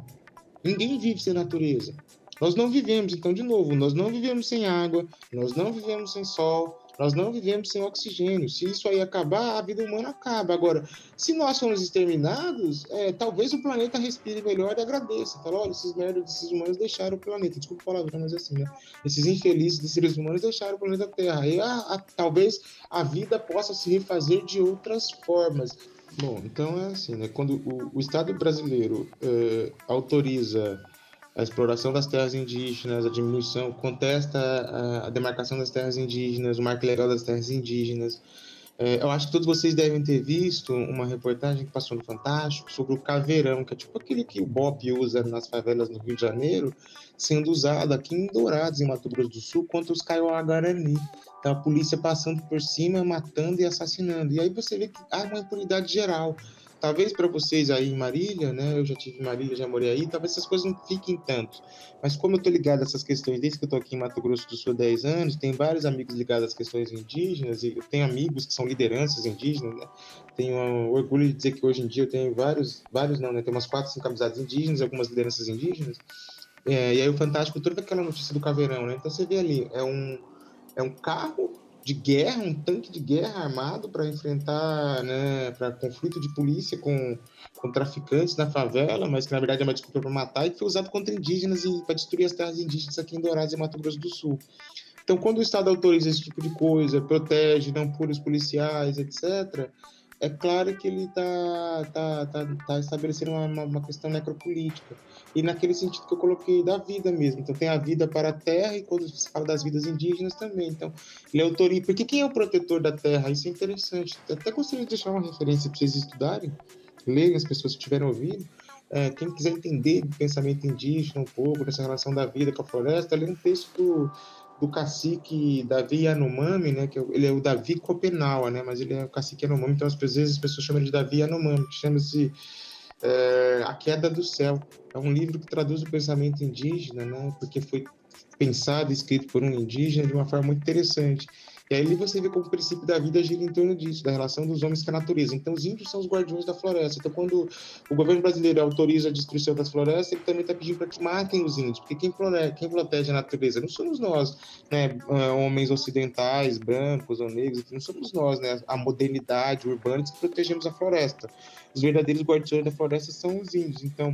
Ninguém vive sem natureza. Nós não vivemos, então, de novo, nós não vivemos sem água, nós não vivemos sem sol, nós não vivemos sem oxigênio. Se isso aí acabar, a vida humana acaba. Agora, se nós formos exterminados, é, talvez o planeta respire melhor e agradeça. Fala, olha, esses merdas desses humanos deixaram o planeta. Desculpa falar, mas assim, né? Esses infelizes desses seres humanos deixaram o planeta Terra. E a, a, talvez a vida possa se refazer de outras formas. Bom, então é assim, né? Quando o, o Estado brasileiro é, autoriza a exploração das terras indígenas, a diminuição, contesta a, a demarcação das terras indígenas, o marco legal das terras indígenas. É, eu acho que todos vocês devem ter visto uma reportagem que passou no Fantástico sobre o caveirão, que é tipo aquele que o Bob usa nas favelas no Rio de Janeiro, sendo usado aqui em Dourados, em Mato Grosso do Sul, contra os Kaiowá Guarani. Então a polícia passando por cima, matando e assassinando. E aí você vê que há uma impunidade geral talvez para vocês aí em Marília, né? Eu já tive Marília, já morei aí, talvez essas coisas não fiquem tanto. Mas como eu tô ligado a essas questões desde que eu tô aqui em Mato Grosso do Sul há 10 anos, tem vários amigos ligados às questões indígenas, e eu tenho amigos que são lideranças indígenas, né? Tenho orgulho de dizer que hoje em dia eu tenho vários, vários não, né? Tem umas 4, 5 amizades indígenas, algumas lideranças indígenas. É, e aí o Fantástico toda aquela notícia do caveirão, né? Então você vê ali, é um, é um carro de guerra, um tanque de guerra armado para enfrentar, né, para conflito de polícia com, com traficantes na favela, mas que na verdade é uma desculpa para matar, e que foi usado contra indígenas e para destruir as terras indígenas aqui em Dourados e Mato Grosso do Sul. Então, quando o Estado autoriza esse tipo de coisa, protege, não pune os policiais, etc., é claro que ele está tá, tá, tá estabelecendo uma, uma, questão necropolítica. E naquele sentido que eu coloquei da vida mesmo. Então tem a vida para a terra e quando se fala das vidas indígenas também. Então ele autoriza. Porque quem é o protetor da terra? Isso é interessante. Até gostaria de deixar uma referência para vocês estudarem, lerem as pessoas que tiveram ouvido. É, quem quiser entender do pensamento indígena um pouco, dessa relação da vida com a floresta, lê um texto do do cacique Davi Yanomami, né, que é ele é o Davi Copenaua, né, mas ele é o cacique Yanomami, então às vezes as pessoas chamam de Davi Yanomami, que chama-se é, A Queda do Céu. É um livro que traduz o pensamento indígena, né, porque foi pensado e escrito por um indígena de uma forma muito interessante. E aí você vê como o princípio da vida gira em torno disso, da relação dos homens com a natureza. Então, os índios são os guardiões da floresta. Então, quando o governo brasileiro autoriza a destruição das florestas, ele também está pedindo para que matem os índios, porque quem quem protege, a natureza não somos nós, né, ah, homens ocidentais, brancos ou negros, não somos nós, né, a modernidade urbana que protegemos a floresta. Os verdadeiros guardiões da floresta são os índios. Então,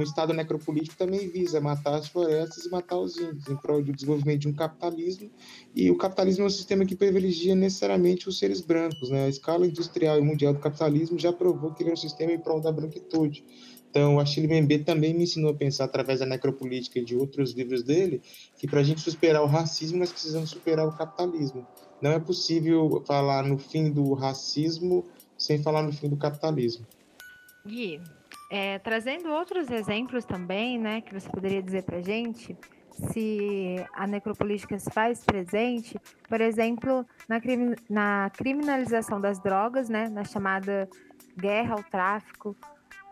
um Estado necropolítico também visa matar as florestas e matar os índios, em prol do desenvolvimento de um capitalismo. E o capitalismo é um sistema que privilegia necessariamente os seres brancos. Né? A escala industrial e mundial do capitalismo já provou que ele é um sistema em prol da branquitude. Então, o Achille Mbembe também me ensinou a pensar, através da necropolítica e de outros livros dele, que para a gente superar o racismo, nós precisamos superar o capitalismo. Não é possível falar no fim do racismo sem falar no fim do capitalismo. Gui, é, trazendo outros exemplos também, né, que você poderia dizer para gente, se a necropolítica se faz presente, por exemplo, na, na criminalização das drogas, né, na chamada guerra ao tráfico,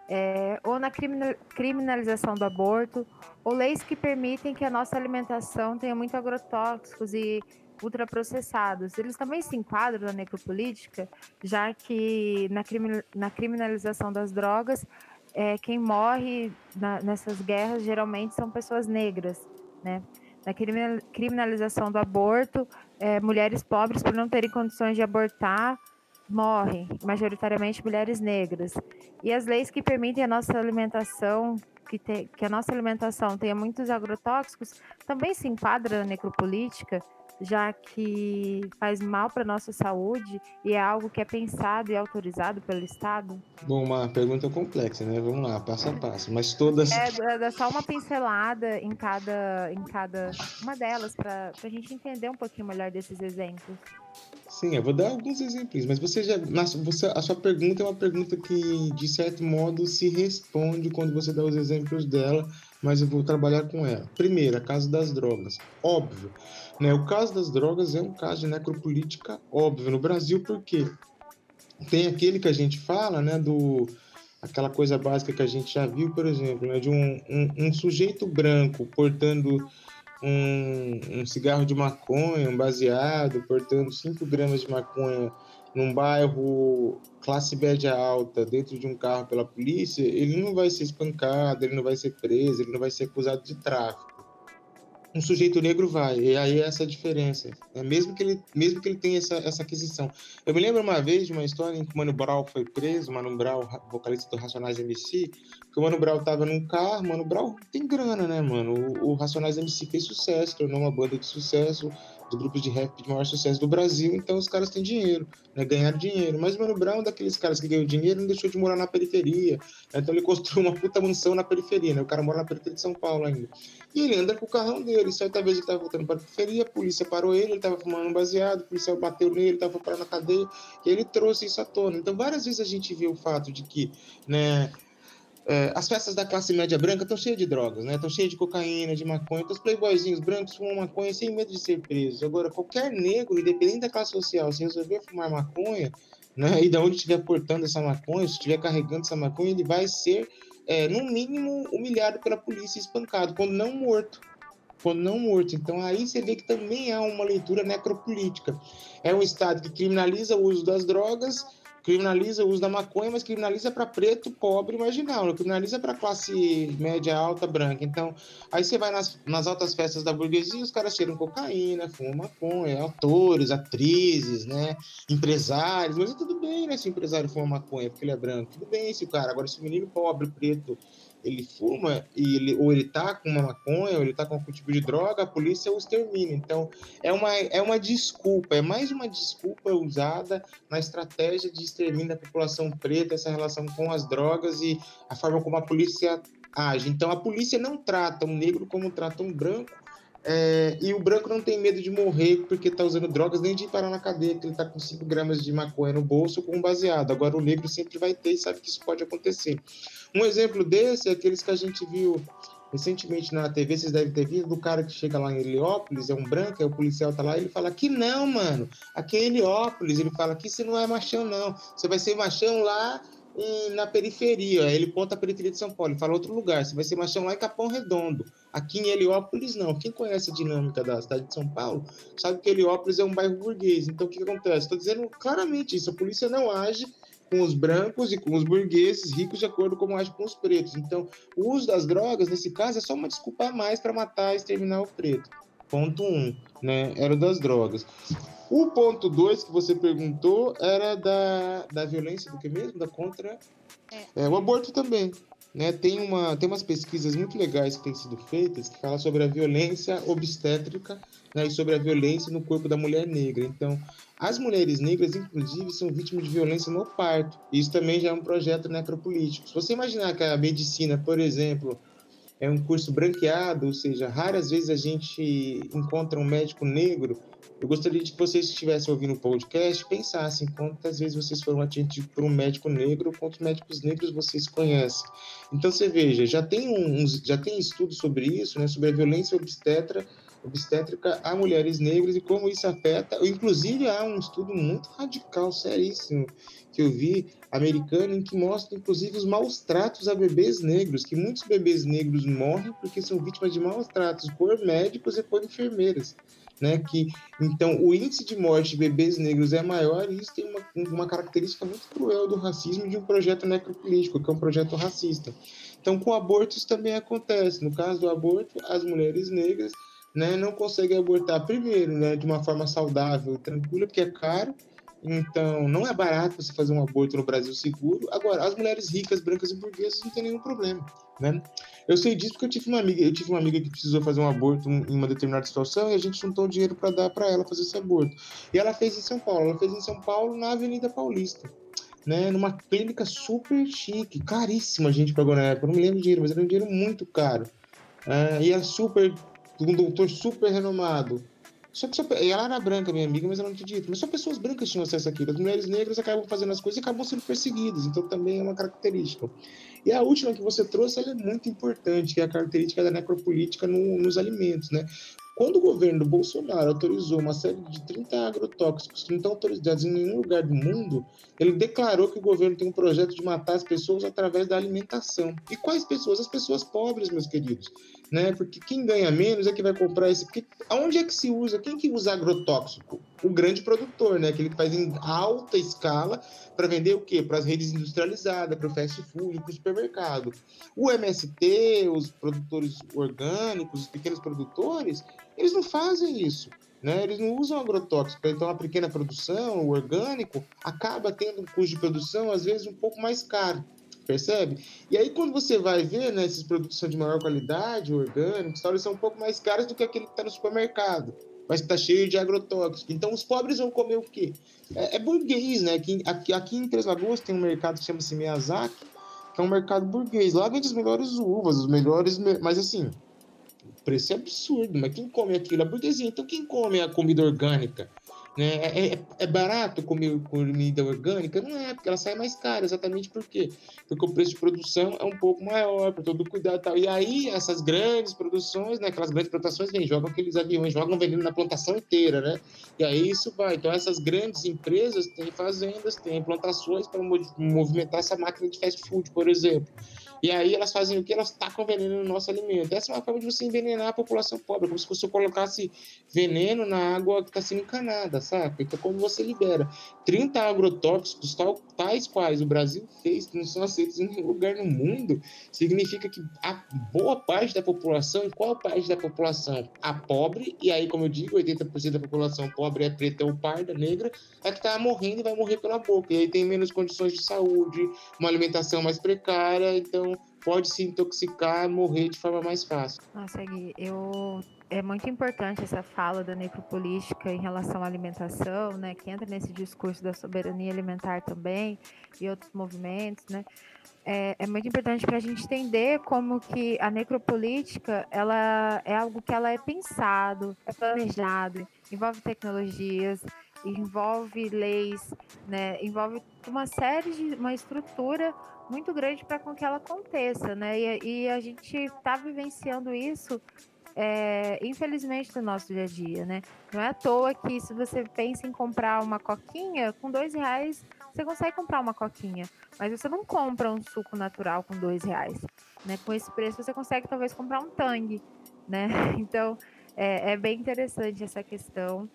é, ou na criminalização do aborto, ou leis que permitem que a nossa alimentação tenha muito agrotóxicos e ultraprocessados. Eles também se enquadram na necropolítica, já que na, na criminalização das drogas é, quem morre na, nessas guerras geralmente são pessoas negras, né? Na criminalização do aborto, é, mulheres pobres, por não terem condições de abortar, morrem, majoritariamente mulheres negras. E as leis que permitem a nossa alimentação, que, te, que a nossa alimentação tenha muitos agrotóxicos, também se enquadra na necropolítica, já que faz mal para nossa saúde e é algo que é pensado e autorizado pelo Estado? Bom, uma pergunta complexa, né? Vamos lá, passo a passo. Mas todas. É, é só uma pincelada em cada, em cada uma delas, para a gente entender um pouquinho melhor desses exemplos. Sim, eu vou dar alguns exemplos, mas você já. Você, a sua pergunta é uma pergunta que, de certo modo, se responde quando você dá os exemplos dela, mas eu vou trabalhar com ela. Primeiro, a caso das drogas. Óbvio. Né? O caso das drogas é um caso de necropolítica óbvio no Brasil, porque tem aquele que a gente fala, né, do aquela coisa básica que a gente já viu, por exemplo, né, de um, um, um sujeito branco portando um, um, cigarro de maconha, um baseado, portando 5 gramas de maconha num bairro classe média alta, dentro de um carro pela polícia, ele não vai ser espancado, ele não vai ser preso, ele não vai ser acusado de tráfico um sujeito negro vai. E aí é essa diferença. É mesmo que ele, mesmo que ele tenha essa, essa aquisição. Eu me lembro uma vez de uma história em que o Mano Brown foi preso, Mano Brown, vocalista do Racionais MC, que o Mano Brown tava num carro, Mano Brown tem grana, né, mano? O, o Racionais MC fez sucesso, tornou uma banda de sucesso, dos grupos de rap de maior sucesso do Brasil, então os caras têm dinheiro, né, ganharam dinheiro. Mas Mano Brown, daqueles caras que ganham dinheiro, não deixou de morar na periferia. Né, então ele *laughs* construiu uma puta mansão na periferia, né? O cara mora na periferia de São Paulo ainda. E ele anda com o carrão dele. Certa vez ele estava voltando para a periferia, a polícia parou ele, ele estava fumando um baseado, o policial bateu nele, ele estava parado na cadeia, e ele trouxe isso à tona. Então várias vezes a gente vê o fato de que, né, é, as festas da classe média branca estão cheias de drogas, né? Estão cheias de cocaína, de maconha. Então, os playboyzinhos brancos fumam maconha sem medo de ser presos. Agora, qualquer negro, independente da classe social, se resolver fumar maconha, né? E de onde estiver portando essa maconha, se estiver carregando essa maconha, ele vai ser, é, no mínimo, humilhado pela polícia e espancado, quando não morto. Quando não morto. Então, aí você vê que também há uma leitura necropolítica. É um Estado que criminaliza o uso das drogas criminaliza o uso da maconha, mas criminaliza para preto, pobre, marginal, não criminaliza para classe média, alta, branca. Então, aí você vai nas, nas altas festas da burguesia, os caras cheiram cocaína, fumam maconha, atores, atrizes, né, empresários, mas é tudo bem, né, se o empresário fuma maconha porque ele é branco, tudo bem se o cara, agora se o menino pobre, preto, ele fuma e ele, ou ele tá com uma maconha, ou ele tá com algum tipo de droga, a polícia o extermina. Então, é uma, é uma desculpa, é mais uma desculpa usada na estratégia de extermínio da população preta, essa relação com as drogas e a forma como a polícia age. Então, a polícia não trata um negro como trata um branco, é, e o branco não tem medo de morrer porque está usando drogas, nem de parar na cadeia, que ele está com 5 gramas de maconha no bolso com um baseado. Agora, o negro sempre vai ter e sabe que isso pode acontecer. Um exemplo desse é aqueles que a gente viu recentemente na TV, vocês devem ter visto, do cara que chega lá em Heliópolis, é um branco, é o policial tá lá, ele fala que não, mano, aqui é Heliópolis, ele fala que você não é machão, não, você vai ser machão lá na periferia, ele conta a periferia de São Paulo, ele fala outro lugar, você vai ser machão lá em Capão Redondo, aqui em Heliópolis não, quem conhece a dinâmica da cidade de São Paulo, sabe que Heliópolis é um bairro burguês, então o que, que acontece? Estou dizendo claramente isso, a polícia não age com os brancos e com os burgueses ricos de acordo com como age com os pretos. Então, o uso das drogas, nesse caso, é só uma desculpa a mais para matar e exterminar o preto. Ponto um, né? Era das drogas. O ponto dois que você perguntou era da, da violência do que mesmo? Da contra... É. é o aborto também. Né, tem, uma, tem umas pesquisas muito legais que têm sido feitas que falam sobre a violência obstétrica né, e sobre a violência no corpo da mulher negra. Então, as mulheres negras, inclusive, são vítimas de violência no parto. Isso também já é um projeto necropolítico. Se você imaginar que a medicina, por exemplo, é um curso branqueado, ou seja, raras vezes a gente encontra um médico negro eu gostaria de que vocês que estivessem ouvindo o podcast pensassem quantas vezes vocês foram atendidos por um médico negro, quantos médicos negros vocês conhecem. Então você veja, já tem um, já tem estudo sobre isso, né, sobre a violência obstetra, obstétrica a mulheres negras e como isso afeta. Inclusive há um estudo muito radical, seríssimo, que eu vi americano em que mostra inclusive os maus tratos a bebês negros, que muitos bebês negros morrem porque são vítimas de maus tratos por médicos e por enfermeiras né? Que então o índice de morte de bebês negros é maior e isso tem uma, uma característica muito cruel do racismo de um projeto necropolítico, que é um projeto racista. Então, com abortos também acontece. No caso do aborto, as mulheres negras né, não conseguem abortar primeiro, né, de uma forma saudável, tranquila, porque é caro. Então, não é barato você fazer um aborto no Brasil seguro. Agora, as mulheres ricas, brancas e burguesas não tem nenhum problema, né? Eu sei disso porque eu tive uma amiga, eu tive uma amiga que precisou fazer um aborto em uma determinada situação e a gente juntou dinheiro para dar para ela fazer esse aborto. E ela fez em São Paulo, ela fez em São Paulo na Avenida Paulista. Né, numa clínica super chique, caríssima, gente pagou na época, não me lembro o dinheiro, mas era um dinheiro muito caro. Uh, e era super, um doutor super renomado. Só que só, ela era branca, minha amiga, mas ela não tinha dito. Mas só pessoas brancas tinham acesso àquilo. As mulheres negras acabam fazendo as coisas e acabam sendo perseguidas. Então também é uma característica. E a última que você trouxe é muito importante, que é a característica da necropolítica no, nos alimentos, né? Quando o governo Bolsonaro autorizou uma série de 30 agrotóxicos que não estão autorizados em nenhum lugar do mundo, ele declarou que o governo tem um projeto de matar as pessoas através da alimentação. E quais pessoas? As pessoas pobres, meus queridos né? Porque quem ganha menos é que vai comprar esse. Porque aonde é que se usa? Quem que usa agrotóxico? O grande produtor, né? Aquele que faz em alta escala para vender o quê? Para as redes industrializadas, para o fast food, para o supermercado. O MST, os produtores orgânicos, os pequenos produtores, eles não fazem isso. Né? Eles não usam agrotóxico, então a pequena produção, o orgânico, acaba tendo um custo de produção às vezes um pouco mais caro percebe? E aí, quando você vai ver, né, esses produtos são de maior qualidade, orgânicos, eles são um pouco mais caros do que aquele que está no supermercado, mas que está cheio de agrotóxicos. Então, os pobres vão comer o quê? É, é burguês, né? Aqui, aqui, aqui em Três Lagoas tem um mercado que chama-se Miyazaki, que é um mercado burguês. Lá vende as melhores uvas, os melhores. Mas assim, o preço é absurdo. Mas quem come aquilo? A burguesia. Então, quem come a comida orgânica? Né? É, é, é, barato comer comida orgânica? Não é, porque ela sai mais cara, exatamente por quê? Porque o preço de produção é um pouco maior, por todo o cuidado e tal. E aí, essas grandes produções, né, aquelas grandes plantações, vem, jogam aqueles aviões, jogam veneno na plantação inteira, né? E aí isso vai. Então, essas grandes empresas têm fazendas, têm plantações para movimentar essa máquina de fast food, por exemplo. E aí elas fazem o que? Elas tacam veneno no nosso alimento. Essa é uma forma de você envenenar a população pobre, como se você colocasse veneno na água que está sendo encanada, sabe? Então, como você libera 30 agrotóxicos, tal, tais quais o Brasil fez, que não são aceitos em nenhum lugar no mundo, significa que a boa parte da população, qual parte da população? A pobre, e aí, como eu digo, 80% da população pobre é preta ou parda, negra, é que está morrendo e vai morrer pela boca. E aí tem menos condições de saúde, uma alimentação mais precária, então pode se intoxicar, morrer de forma mais fácil. Nossa, Gui, eu é muito importante essa fala da necropolítica em relação à alimentação, né, que entra nesse discurso da soberania alimentar também e outros movimentos, né? É, é muito importante para a gente entender como que a necropolítica ela é algo que ela é pensado, é planejado, envolve tecnologias, envolve leis, né, envolve uma série de uma estrutura muito grande para com que ela aconteça, né? E, e a gente está vivenciando isso é, infelizmente, do nosso dia a dia, né? Não é à toa que se você pensa em comprar uma coquinha, com dois reais você consegue comprar uma coquinha, mas você não compra um suco natural com dois reais, né? Com esse preço você consegue talvez comprar um tangue, né? *laughs* Então é, é bem interessante essa questão.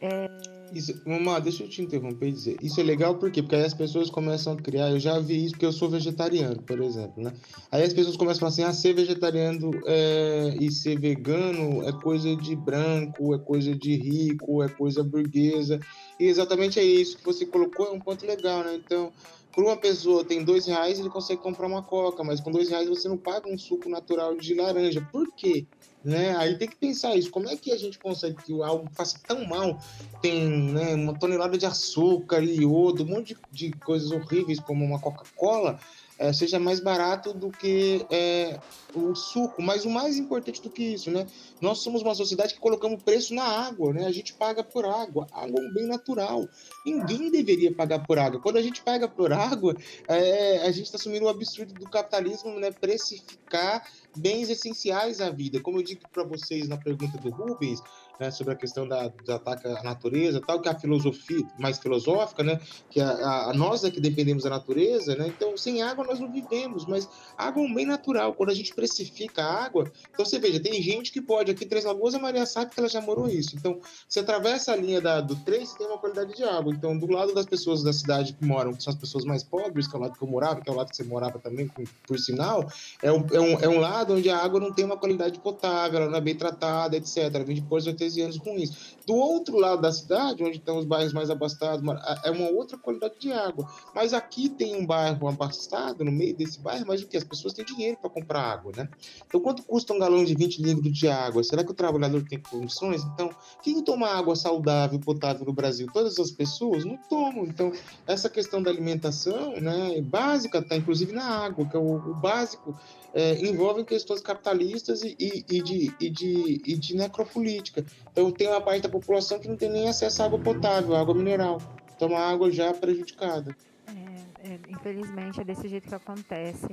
É... Isso, mamãe, deixa eu te interromper e dizer. Isso é legal por quê? Porque aí as pessoas começam a criar. Eu já vi isso porque eu sou vegetariano, por exemplo, né? Aí as pessoas começam a falar assim: ah, ser vegetariano é, e ser vegano é coisa de branco, é coisa de rico, é coisa burguesa. E exatamente é isso que você colocou, é um ponto legal, né? Então, por uma pessoa tem dois reais, ele consegue comprar uma coca, mas com dois reais você não paga um suco natural de laranja. Por quê? Né? Aí tem que pensar isso. Como é que a gente consegue que algo faça tão mal? Tem né, uma tonelada de açúcar, iodo, um monte de, de coisas horríveis como uma Coca-Cola é, seja mais barato do que é, o suco. Mas o mais importante do que isso, né? Nós somos uma sociedade que colocamos preço na água, né? A gente paga por água. Água é um bem natural. Ninguém deveria pagar por água. Quando a gente paga por água, é, a gente está assumindo o absurdo do capitalismo, né? Precificar bens essenciais à vida. Como eu digo para vocês na pergunta do Rubens, né, sobre a questão da, do ataque à natureza, tal, que é a filosofia mais filosófica, né, que a, a, nós é que dependemos da natureza, né, então sem água nós não vivemos, mas água é um bem natural, quando a gente precifica a água, então você veja, tem gente que pode, aqui em Três Lagoas, a Maria sabe que ela já morou isso, então você atravessa a linha da, do três, você tem uma qualidade de água, então do lado das pessoas da cidade que moram, que são as pessoas mais pobres, que é o lado que eu morava, que é o lado que você morava também, por sinal, é um, é um, é um lado onde a água não tem uma qualidade potável, ela não é bem tratada, etc, vem de poços artesianos ruins. Do outro lado da cidade, onde estão os bairros mais abastados, é uma outra qualidade de água. Mas aqui tem um bairro abastado, no meio desse bairro, mas o que? As pessoas têm dinheiro para comprar água, né? Então, quanto custa um galão de 20 litros de água? Será que o trabalhador tem condições? Então, quem toma água saudável, potável no Brasil? Todas as pessoas não tomam. Então, essa questão da alimentação, né, básica, está inclusive na água, que é o, o básico, é, envolve questões capitalistas e, e, e, de, e, de, e de necropolítica. Então, tem uma parte da população que não tem nem acesso à água potável, água mineral. Toma água já prejudicada. É, é, infelizmente, é desse jeito que acontece.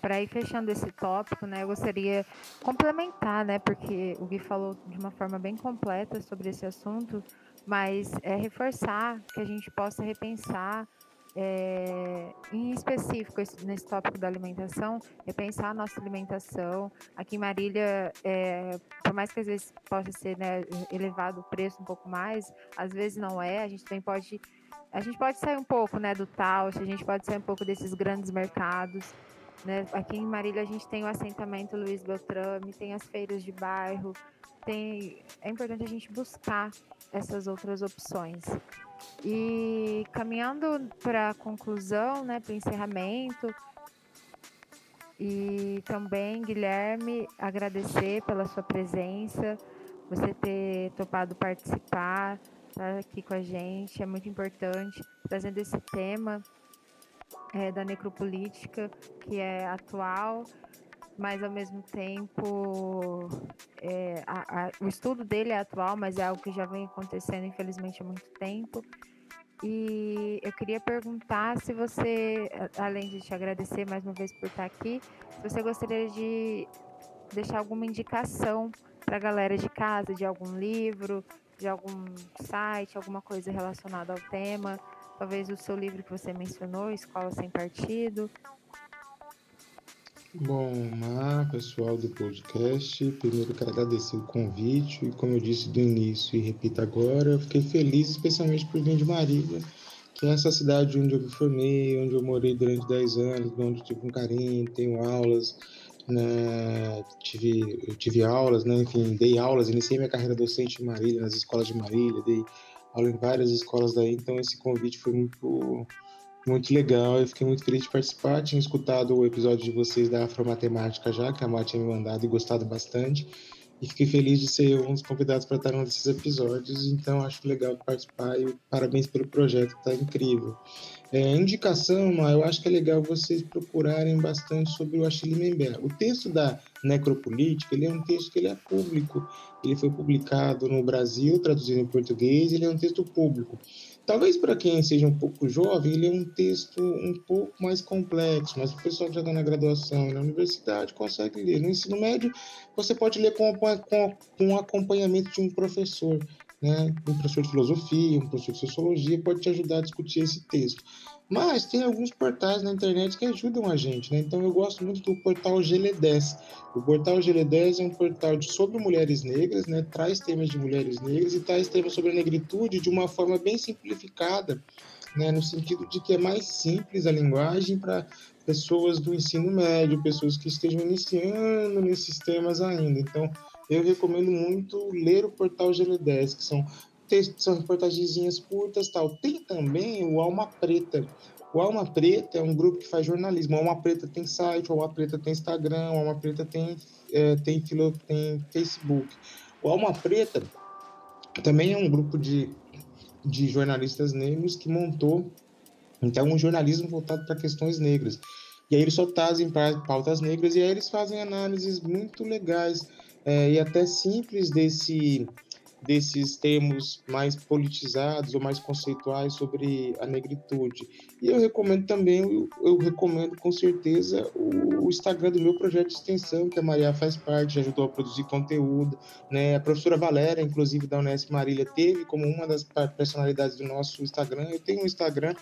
Para ir fechando esse tópico, né, eu gostaria complementar, né, porque o Gui falou de uma forma bem completa sobre esse assunto, mas é reforçar que a gente possa repensar é, em específico, nesse tópico da alimentação, é pensar a nossa alimentação. Aqui em Marília, é, por mais que às vezes possa ser né, elevado o preço um pouco mais, às vezes não é. A gente também pode, a gente pode sair um pouco né, do Tausch, a gente pode sair um pouco desses grandes mercados. Né? Aqui em Marília a gente tem o assentamento Luiz Beltrame, tem as feiras de bairro, tem, é importante a gente buscar essas outras opções. E caminhando para a conclusão, né, para o encerramento, e também, Guilherme, agradecer pela sua presença, você ter topado participar, estar tá aqui com a gente, é muito importante, trazendo esse tema é, da necropolítica, que é atual, mas ao mesmo tempo é, a, a, o estudo dele é atual, mas é algo que já vem acontecendo, infelizmente, há muito tempo. E eu queria perguntar se você, além de te agradecer mais uma vez por estar aqui, se você gostaria de deixar alguma indicação para a galera de casa, de algum livro, de algum site, alguma coisa relacionada ao tema, talvez o seu livro que você mencionou, Escola Sem Partido, Bom, olá pessoal do podcast. Primeiro quero agradecer o convite e como eu disse do início e repito agora, eu fiquei feliz especialmente por vir de Marília, que é essa cidade onde eu me formei, onde eu morei durante 10 anos, onde tive um carinho, tenho aulas, né, tive, eu tive aulas, né, enfim, dei aulas, iniciei minha carreira docente em Marília, nas escolas de Marília, dei aula em várias escolas daí, então esse convite foi muito Muito legal, eu fiquei muito feliz de participar. Tinha escutado o episódio de vocês da Afromatemática já, que a Má tinha me mandado e gostado bastante. E fiquei feliz de ser um dos convidados para estar num desses episódios, então acho legal participar e parabéns pelo projeto, tá incrível. É, indicação, eu acho que é legal vocês procurarem bastante sobre o Achille Mbembe. O texto da Necropolítica, ele é um texto que ele é público, ele foi publicado no Brasil, traduzido em português, ele é um texto público. Talvez para quem seja um pouco jovem, ele é um texto um pouco mais complexo, mas o pessoal que já está na graduação e na universidade consegue ler. No ensino médio, você pode ler com, com, com acompanhamento de um professor, né? um professor de filosofia, um professor de sociologia, pode te ajudar a discutir esse texto. Mas tem alguns portais na internet que ajudam a gente, né? Então eu gosto muito do portal GL10. O portal GL10 é um portal de, sobre mulheres negras, né? Traz temas de mulheres negras e traz temas sobre a negritude de uma forma bem simplificada, né? No sentido de que é mais simples a linguagem para pessoas do ensino médio, pessoas que estejam iniciando nesses temas ainda. Então eu recomendo muito ler o portal GL10, que são textos, são reportagens curtas tal. Tem também o Alma Preta. O Alma Preta é um grupo que faz jornalismo. O Alma Preta tem site, o Alma Preta tem Instagram, o Alma Preta tem, é, tem, filo, tem Facebook. O Alma Preta também é um grupo de, de jornalistas negros que montou então um jornalismo voltado para questões negras. E aí eles só trazem pautas negras e aí eles fazem análises muito legais é, e até simples desse desses termos mais politizados ou mais conceituais sobre a negritude. E eu recomendo também, eu, recomendo com certeza o, o, Instagram do meu projeto de extensão, que a Maria faz parte, ajudou a produzir conteúdo. Né? A professora Valéria, inclusive da Unesp Marília, teve como uma das personalidades do nosso Instagram. Eu tenho um Instagram,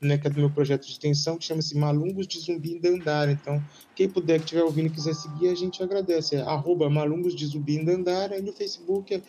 né, que é do meu projeto de extensão, que chama-se Malungos de Zumbi Dandara. Então, quem puder, que estiver ouvindo e quiser seguir, a gente agradece. É arroba Malungos de Zumbi Dandara, e no Facebook é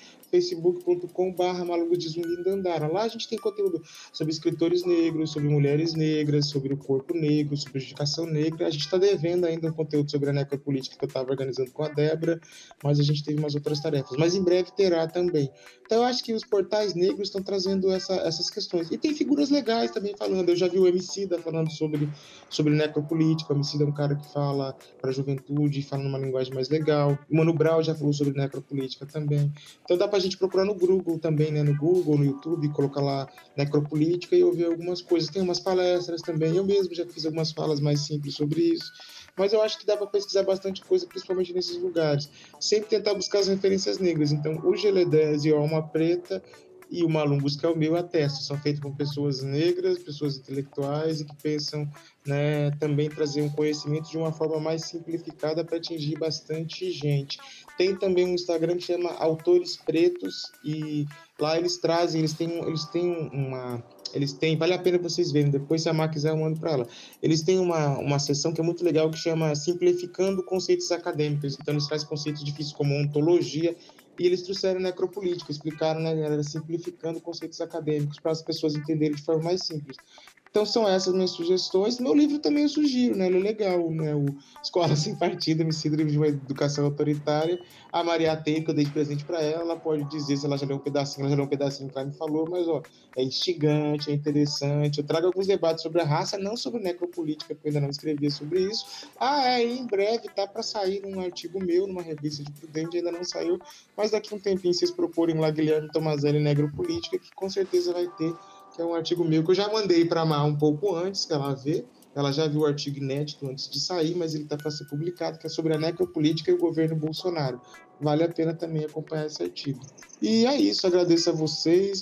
facebook.com.br Malungos de Zumbi Dandara. Lá a gente tem conteúdo sobre escritores negros, sobre mulheres negras, sobre o corpo negro, sobre educação negra. A gente está devendo ainda um conteúdo sobre a necropolítica que eu estava organizando com a Débora, mas a gente teve umas outras tarefas. Mas em breve terá também. Então eu acho que os portais negros estão trazendo essa, essas questões. E tem figuras legais também falando. Eu já vi o Emicida falando sobre, sobre necropolítica. O Emicida é um cara que fala para a juventude, fala numa linguagem mais legal. O Mano Brown já falou sobre necropolítica também. Então dá para a gente procurar no Google também, né? No Google, no YouTube, colocar lá necropolítica e ouvir algumas coisas. Tem umas palestras também. Eu mesmo já fiz algumas falas mais simples sobre isso. Mas eu acho que dá para pesquisar bastante coisa, principalmente nesses lugares. Sempre tentar buscar as referências negras. Então, o GL10 e o Alma Preta e o Malumbus, que é o meu, atesto. São feitos por pessoas negras, pessoas intelectuais e que pensam né, também trazer um conhecimento de uma forma mais simplificada para atingir bastante gente. Tem também um Instagram que chama Autores Pretos e lá eles trazem, eles têm, eles têm uma eles têm, vale a pena vocês verem, depois se a Mar quiser eu mando para ela. Eles têm uma, uma sessão que é muito legal que chama Simplificando Conceitos Acadêmicos. Então eles trazem conceitos difíceis como ontologia e eles trouxeram necropolítica, explicaram, né, simplificando conceitos acadêmicos para as pessoas entenderem de forma mais simples. Então são essas minhas sugestões. Meu livro também eu sugiro, né? Ele é legal, né? O Escola Sem Partido, me de uma educação autoritária. A Maria tem, que eu dei de presente para ela, ela pode dizer se ela já leu um pedacinho, ela já leu um pedacinho que ela me falou, mas ó, é instigante, é interessante. Eu trago alguns debates sobre a raça, não sobre necropolítica, porque eu ainda não escrevia sobre isso. Ah, é, em breve tá para sair um artigo meu numa revista de Prudente, ainda não saiu, mas daqui um tempinho vocês procurem lá Guilherme Tomazelli Negropolítica, que com certeza vai ter que é um artigo meu que eu já mandei para a Mar um pouco antes, que ela vê. Ela já viu o artigo inédito antes de sair, mas ele está para ser publicado, que é sobre a necropolítica e o governo Bolsonaro. Vale a pena também acompanhar esse artigo. E é isso, agradeço a vocês,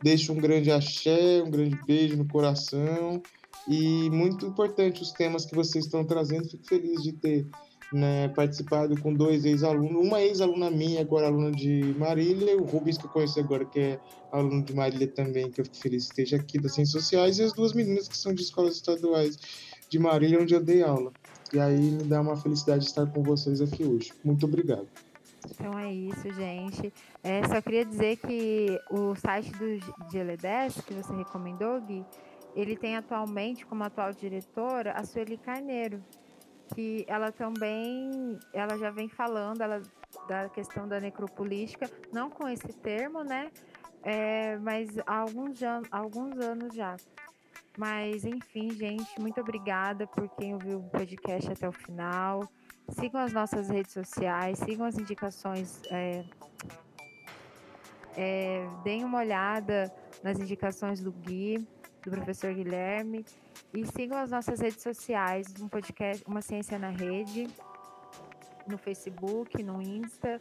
deixo um grande axé, um grande beijo no coração. E muito importante os temas que vocês estão trazendo, fico feliz de ter né, participado com dois ex-alunos, uma ex-aluna minha, agora aluna de Marília, o Rubens que eu conheci agora, que é aluno de Marília também, que eu fico feliz que esteja aqui das Ciências Sociais, e as duas meninas que são de escolas estaduais de Marília, onde eu dei aula. E aí me dá uma felicidade estar com vocês aqui hoje. Muito obrigado. Então é isso, gente. É, só queria dizer que o site do GL10, que você recomendou, Gui, ele tem atualmente como atual diretora a Sueli Carneiro, que ela também, ela já vem falando ela, da questão da necropolítica, não com esse termo, né? É, mas há alguns, há alguns anos já. Mas, enfim, gente, muito obrigada por quem ouviu o podcast até o final. Sigam as nossas redes sociais, sigam as indicações. É, é, deem uma olhada nas indicações do Gui, do professor Guilherme. E sigam as nossas redes sociais, um podcast, uma ciência na rede, no Facebook, no Insta.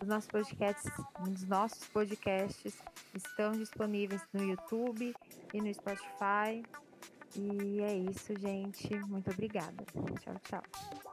Os nossos podcasts, os nossos podcasts estão disponíveis no YouTube e no Spotify. E é isso, gente. Muito obrigada. Tchau, tchau.